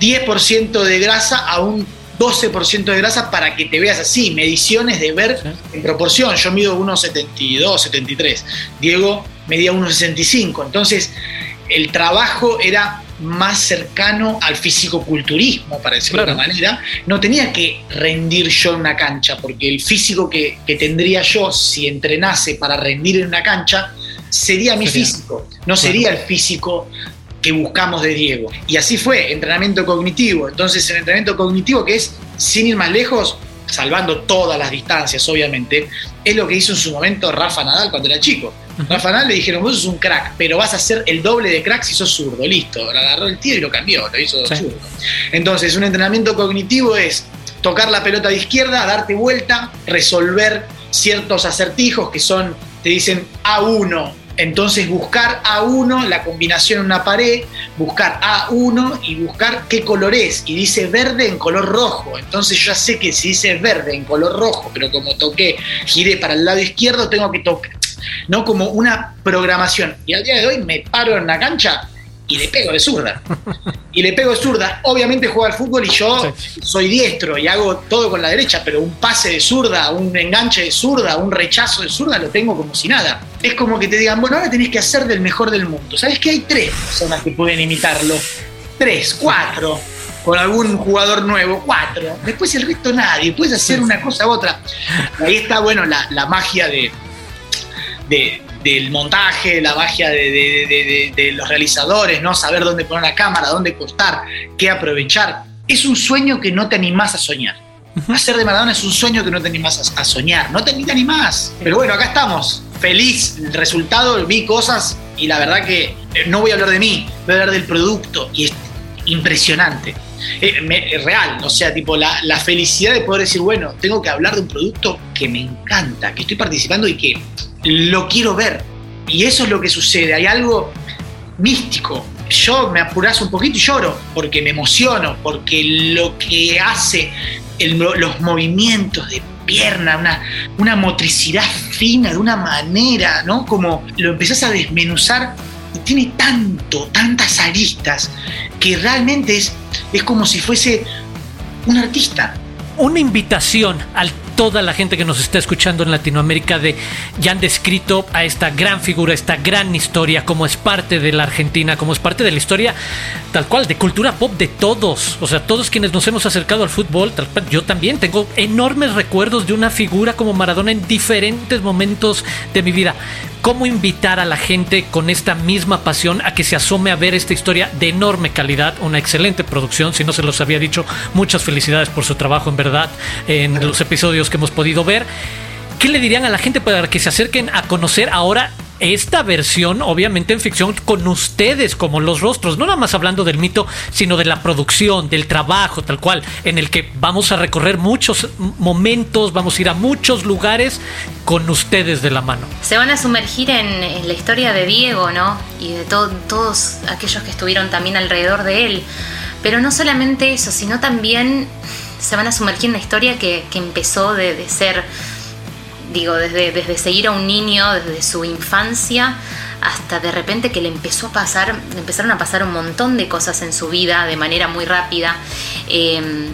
10% de grasa a un 12% de grasa para que te veas así, mediciones de ver en proporción. Yo mido 1,72, 73. Diego medía 1,65. Entonces, el trabajo era más cercano al físico-culturismo, para decirlo de alguna manera. No tenía que rendir yo en una cancha, porque el físico que, tendría yo si entrenase para rendir en una cancha sería mi físico, no sería el físico que buscamos de Diego. Y así fue, entrenamiento cognitivo. Entonces, el entrenamiento cognitivo, que es, sin ir más lejos, salvando todas las distancias, obviamente, es lo que hizo en su momento Rafa Nadal cuando era chico. Rafa Nadal le dijeron, vos sos un crack, pero vas a ser el doble de crack si sos zurdo. Listo, lo agarró el tío y lo cambió, lo hizo zurdo. Entonces, un entrenamiento cognitivo es tocar la pelota de izquierda, darte vuelta, resolver ciertos acertijos que son, te dicen A1, entonces buscar A1, la combinación en una pared, buscar A1 y buscar qué color es. Y dice verde en color rojo. Entonces yo ya sé que si dice verde en color rojo, pero como toqué, giré para el lado izquierdo, tengo que tocar. ¿No? Como una programación. Y al día de hoy me paro en la cancha y le pego de zurda. Y le pego de zurda. Obviamente juega al fútbol y yo soy diestro y hago todo con la derecha, pero un pase de zurda, un enganche de zurda, un rechazo de zurda lo tengo como si nada. Es como que te digan, bueno, ahora tenés que hacer del mejor del mundo. ¿Sabes que hay tres personas que pueden imitarlo? Tres, cuatro. Con algún jugador nuevo, cuatro. Después el resto nadie. Puedes hacer una cosa u otra. Ahí está, bueno, la, magia de, de, del montaje, la magia de, los realizadores, ¿no? Saber dónde poner la cámara, dónde cortar, qué aprovechar. Es un sueño que no te animás a soñar. Hacer de Maradona es un sueño que no te animás a, soñar, no te, ni te animás. Pero bueno, acá estamos. Feliz el resultado, vi cosas y la verdad que eh, no voy a hablar de mí, voy a hablar del producto y es impresionante. Eh, es real, o sea, tipo la, la felicidad de poder decir, bueno, tengo que hablar de un producto que me encanta, que estoy participando y que lo quiero ver. Y eso es lo que sucede. Hay algo místico. Yo me apuras un poquito y lloro porque me emociono, porque lo que hace los movimientos de pierna, una, una motricidad fina de una manera, ¿no? Como lo empezás a desmenuzar tiene tanto, tantas aristas, que realmente es, es como si fuese un artista. Una invitación al toda la gente que nos está escuchando en Latinoamérica de ya han descrito a esta gran figura, esta gran historia, como es parte de la Argentina, como es parte de la historia tal cual, de cultura pop de todos. O sea, todos quienes nos hemos acercado al fútbol, yo también tengo enormes recuerdos de una figura como Maradona en diferentes momentos de mi vida. ¿Cómo invitar a la gente con esta misma pasión a que se asome a ver esta historia de enorme calidad, una excelente producción? Si no se los había dicho, muchas felicidades por su trabajo, en verdad, en los episodios que hemos podido ver. ¿Qué le dirían a la gente para que se acerquen a conocer ahora esta versión, obviamente en ficción, con ustedes como los rostros? No nada más hablando del mito, sino de la producción, del trabajo, tal cual, en el que vamos a recorrer muchos momentos, vamos a ir a muchos lugares con ustedes de la mano. Se van a sumergir en, la historia de Diego, ¿no? Y de todos aquellos que estuvieron también alrededor de él. Pero no solamente eso, sino también se van a sumergir en la historia que, empezó de, ser, digo, desde, desde seguir a un niño, desde su infancia, hasta de repente que le empezó a pasar, empezaron a pasar un montón de cosas en su vida de manera muy rápida. Em,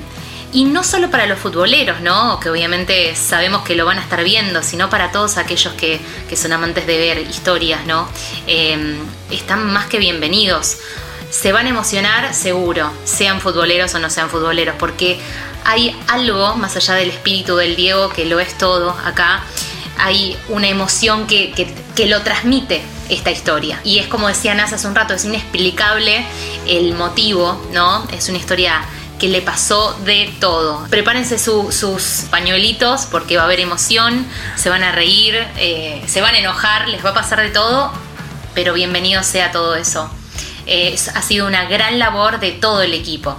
y no solo para los futboleros, ¿no? Que obviamente sabemos que lo van a estar viendo, sino para todos aquellos que, son amantes de ver historias, ¿no? Eh, están más que bienvenidos. Se van a emocionar seguro, sean futboleros o no sean futboleros, porque hay algo más allá del espíritu del Diego que lo es todo acá. Hay una emoción que, que lo transmite esta historia. Y es como decía Nasa hace un rato, es inexplicable el motivo, ¿no? Es una historia que le pasó de todo. Prepárense sus pañuelitos porque va a haber emoción, se van a reír, eh, se van a enojar, les va a pasar de todo, pero bienvenido sea todo eso. Ha sido una gran labor de todo el equipo.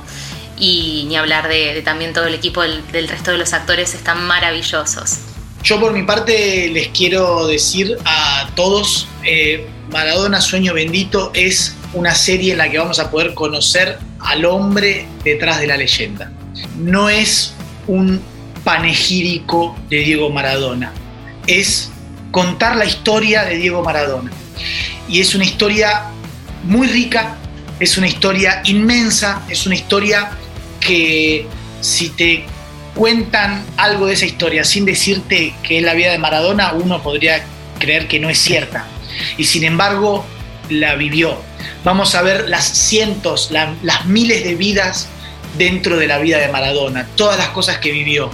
Y ni hablar de, también todo el equipo del, resto de los actores, están maravillosos. Yo por mi parte les quiero decir a todos, eh, Maradona Sueño Bendito es una serie en la que vamos a poder conocer al hombre detrás de la leyenda. No es un panegírico de Diego Maradona, es contar la historia de Diego Maradona. Y es una historia muy rica, es una historia inmensa, es una historia que si te cuentan algo de esa historia sin decirte que es la vida de Maradona, uno podría creer que no es cierta. Y sin embargo, la vivió vamos a ver las cientos, las miles de vidas dentro de la vida de Maradona, todas las cosas que vivió.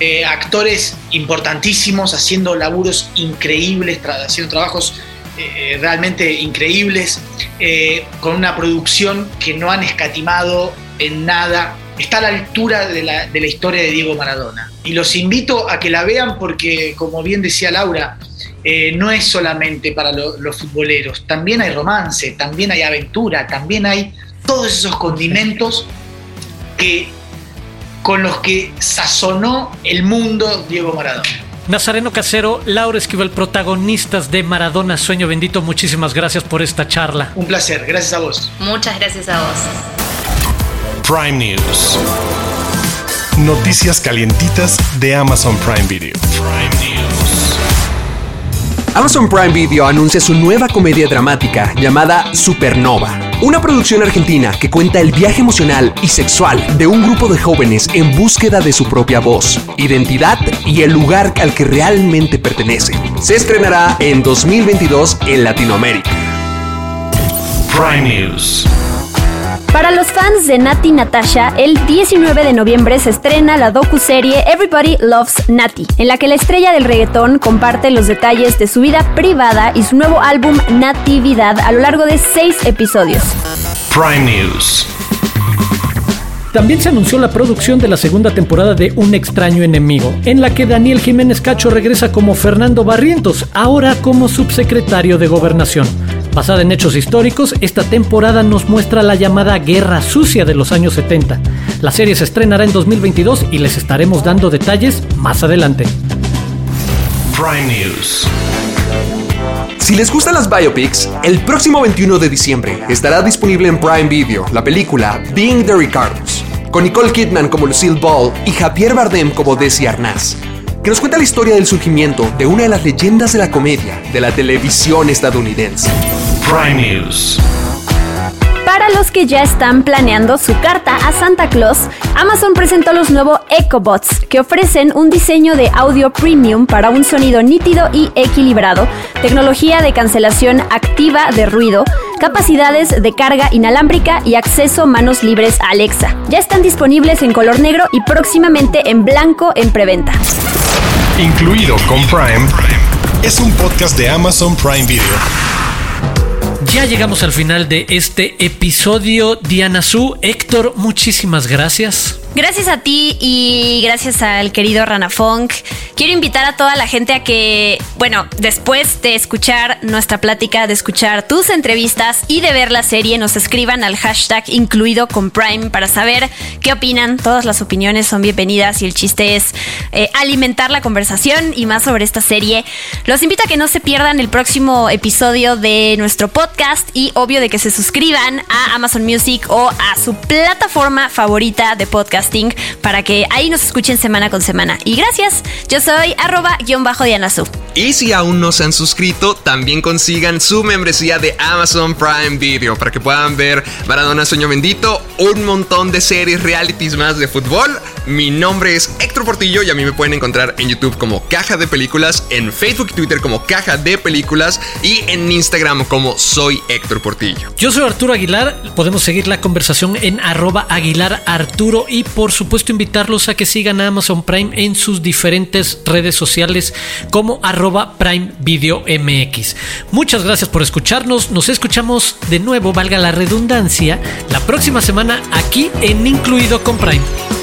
Eh, actores importantísimos haciendo laburos increíbles, haciendo trabajos eh, realmente increíbles, eh, con una producción que no han escatimado en nada. Está a la altura de la, de la historia de Diego Maradona. Y los invito a que la vean porque, como bien decía Laura, eh, no es solamente para los futboleros, también hay romance, también hay aventura, también hay todos esos condimentos que, con los que sazonó el mundo Diego Maradona. Nazareno Casero, Laura Esquivel, protagonistas de Maradona Sueño Bendito, muchísimas gracias por esta charla. Un placer, gracias a vos. Muchas gracias a vos. Prime News. Noticias calientitas de Amazon Prime Video. Prime News. Amazon Prime Video anuncia su nueva comedia dramática llamada Supernova. Una producción argentina que cuenta el viaje emocional y sexual de un grupo de jóvenes en búsqueda de su propia voz, identidad y el lugar al que realmente pertenece. Se estrenará en 2022 en Latinoamérica. Prime News. Para los fans de Nati Natasha, el 19 de noviembre se estrena la docu-serie Everybody Loves Nati, en la que la estrella del reggaetón comparte los detalles de su vida privada y su nuevo álbum Natividad a lo largo de seis episodios. Prime News. También se anunció la producción de la segunda temporada de Un extraño enemigo, en la que Daniel Jiménez Cacho regresa como Fernando Barrientos, ahora como subsecretario de Gobernación. Basada en hechos históricos, esta temporada nos muestra la llamada Guerra Sucia de los años 70. La serie se estrenará en 2022 y les estaremos dando detalles más adelante. Prime News. Si les gustan las biopics, el próximo 21 de diciembre estará disponible en Prime Video la película Being the Ricardos con Nicole Kidman como Lucille Ball y Javier Bardem como Desi Arnaz, que nos cuenta la historia del surgimiento de una de las leyendas de la comedia de la televisión estadounidense. Prime News. Para los que ya están planeando su carta a Santa Claus, Amazon presentó los nuevos EcoBots, que ofrecen un diseño de audio premium para un sonido nítido y equilibrado, tecnología de cancelación activa de ruido, capacidades de carga inalámbrica y acceso manos libres a Alexa. Ya están disponibles en color negro y próximamente en blanco en preventa. Incluido con Prime, es un podcast de Amazon Prime Video. Ya llegamos al final de este episodio. Diana Su, Héctor, muchísimas gracias. Gracias a ti y gracias al querido Rana Funk. Quiero invitar a toda la gente a que, bueno, después de escuchar nuestra plática, de escuchar tus entrevistas y de ver la serie, nos escriban al hashtag incluido con Prime para saber qué opinan. Todas las opiniones son bienvenidas y el chiste es eh, alimentar la conversación y más sobre esta serie. Los invito a que no se pierdan el próximo episodio de nuestro podcast y obvio de que se suscriban a Amazon Music o a su plataforma favorita de podcast para que ahí nos escuchen semana con semana. Y gracias, yo soy arroba guion bajo Diana Su. Y si aún no se han suscrito, también consigan su membresía de Amazon Prime Video para que puedan ver Maradona Sueño Bendito, un montón de series, realities más de fútbol Mi nombre es Héctor Portillo y a mí me pueden encontrar en YouTube como Caja de Películas, en Facebook y Twitter como Caja de Películas y en Instagram como Soy Héctor Portillo. Yo soy Arturo Aguilar, podemos seguir la conversación en arroba Aguilar Arturo y por supuesto invitarlos a que sigan a Amazon Prime en sus diferentes redes sociales como arroba Prime Video MX. Muchas gracias por escucharnos, nos escuchamos de nuevo, valga la redundancia, la próxima semana aquí en Incluido con Prime.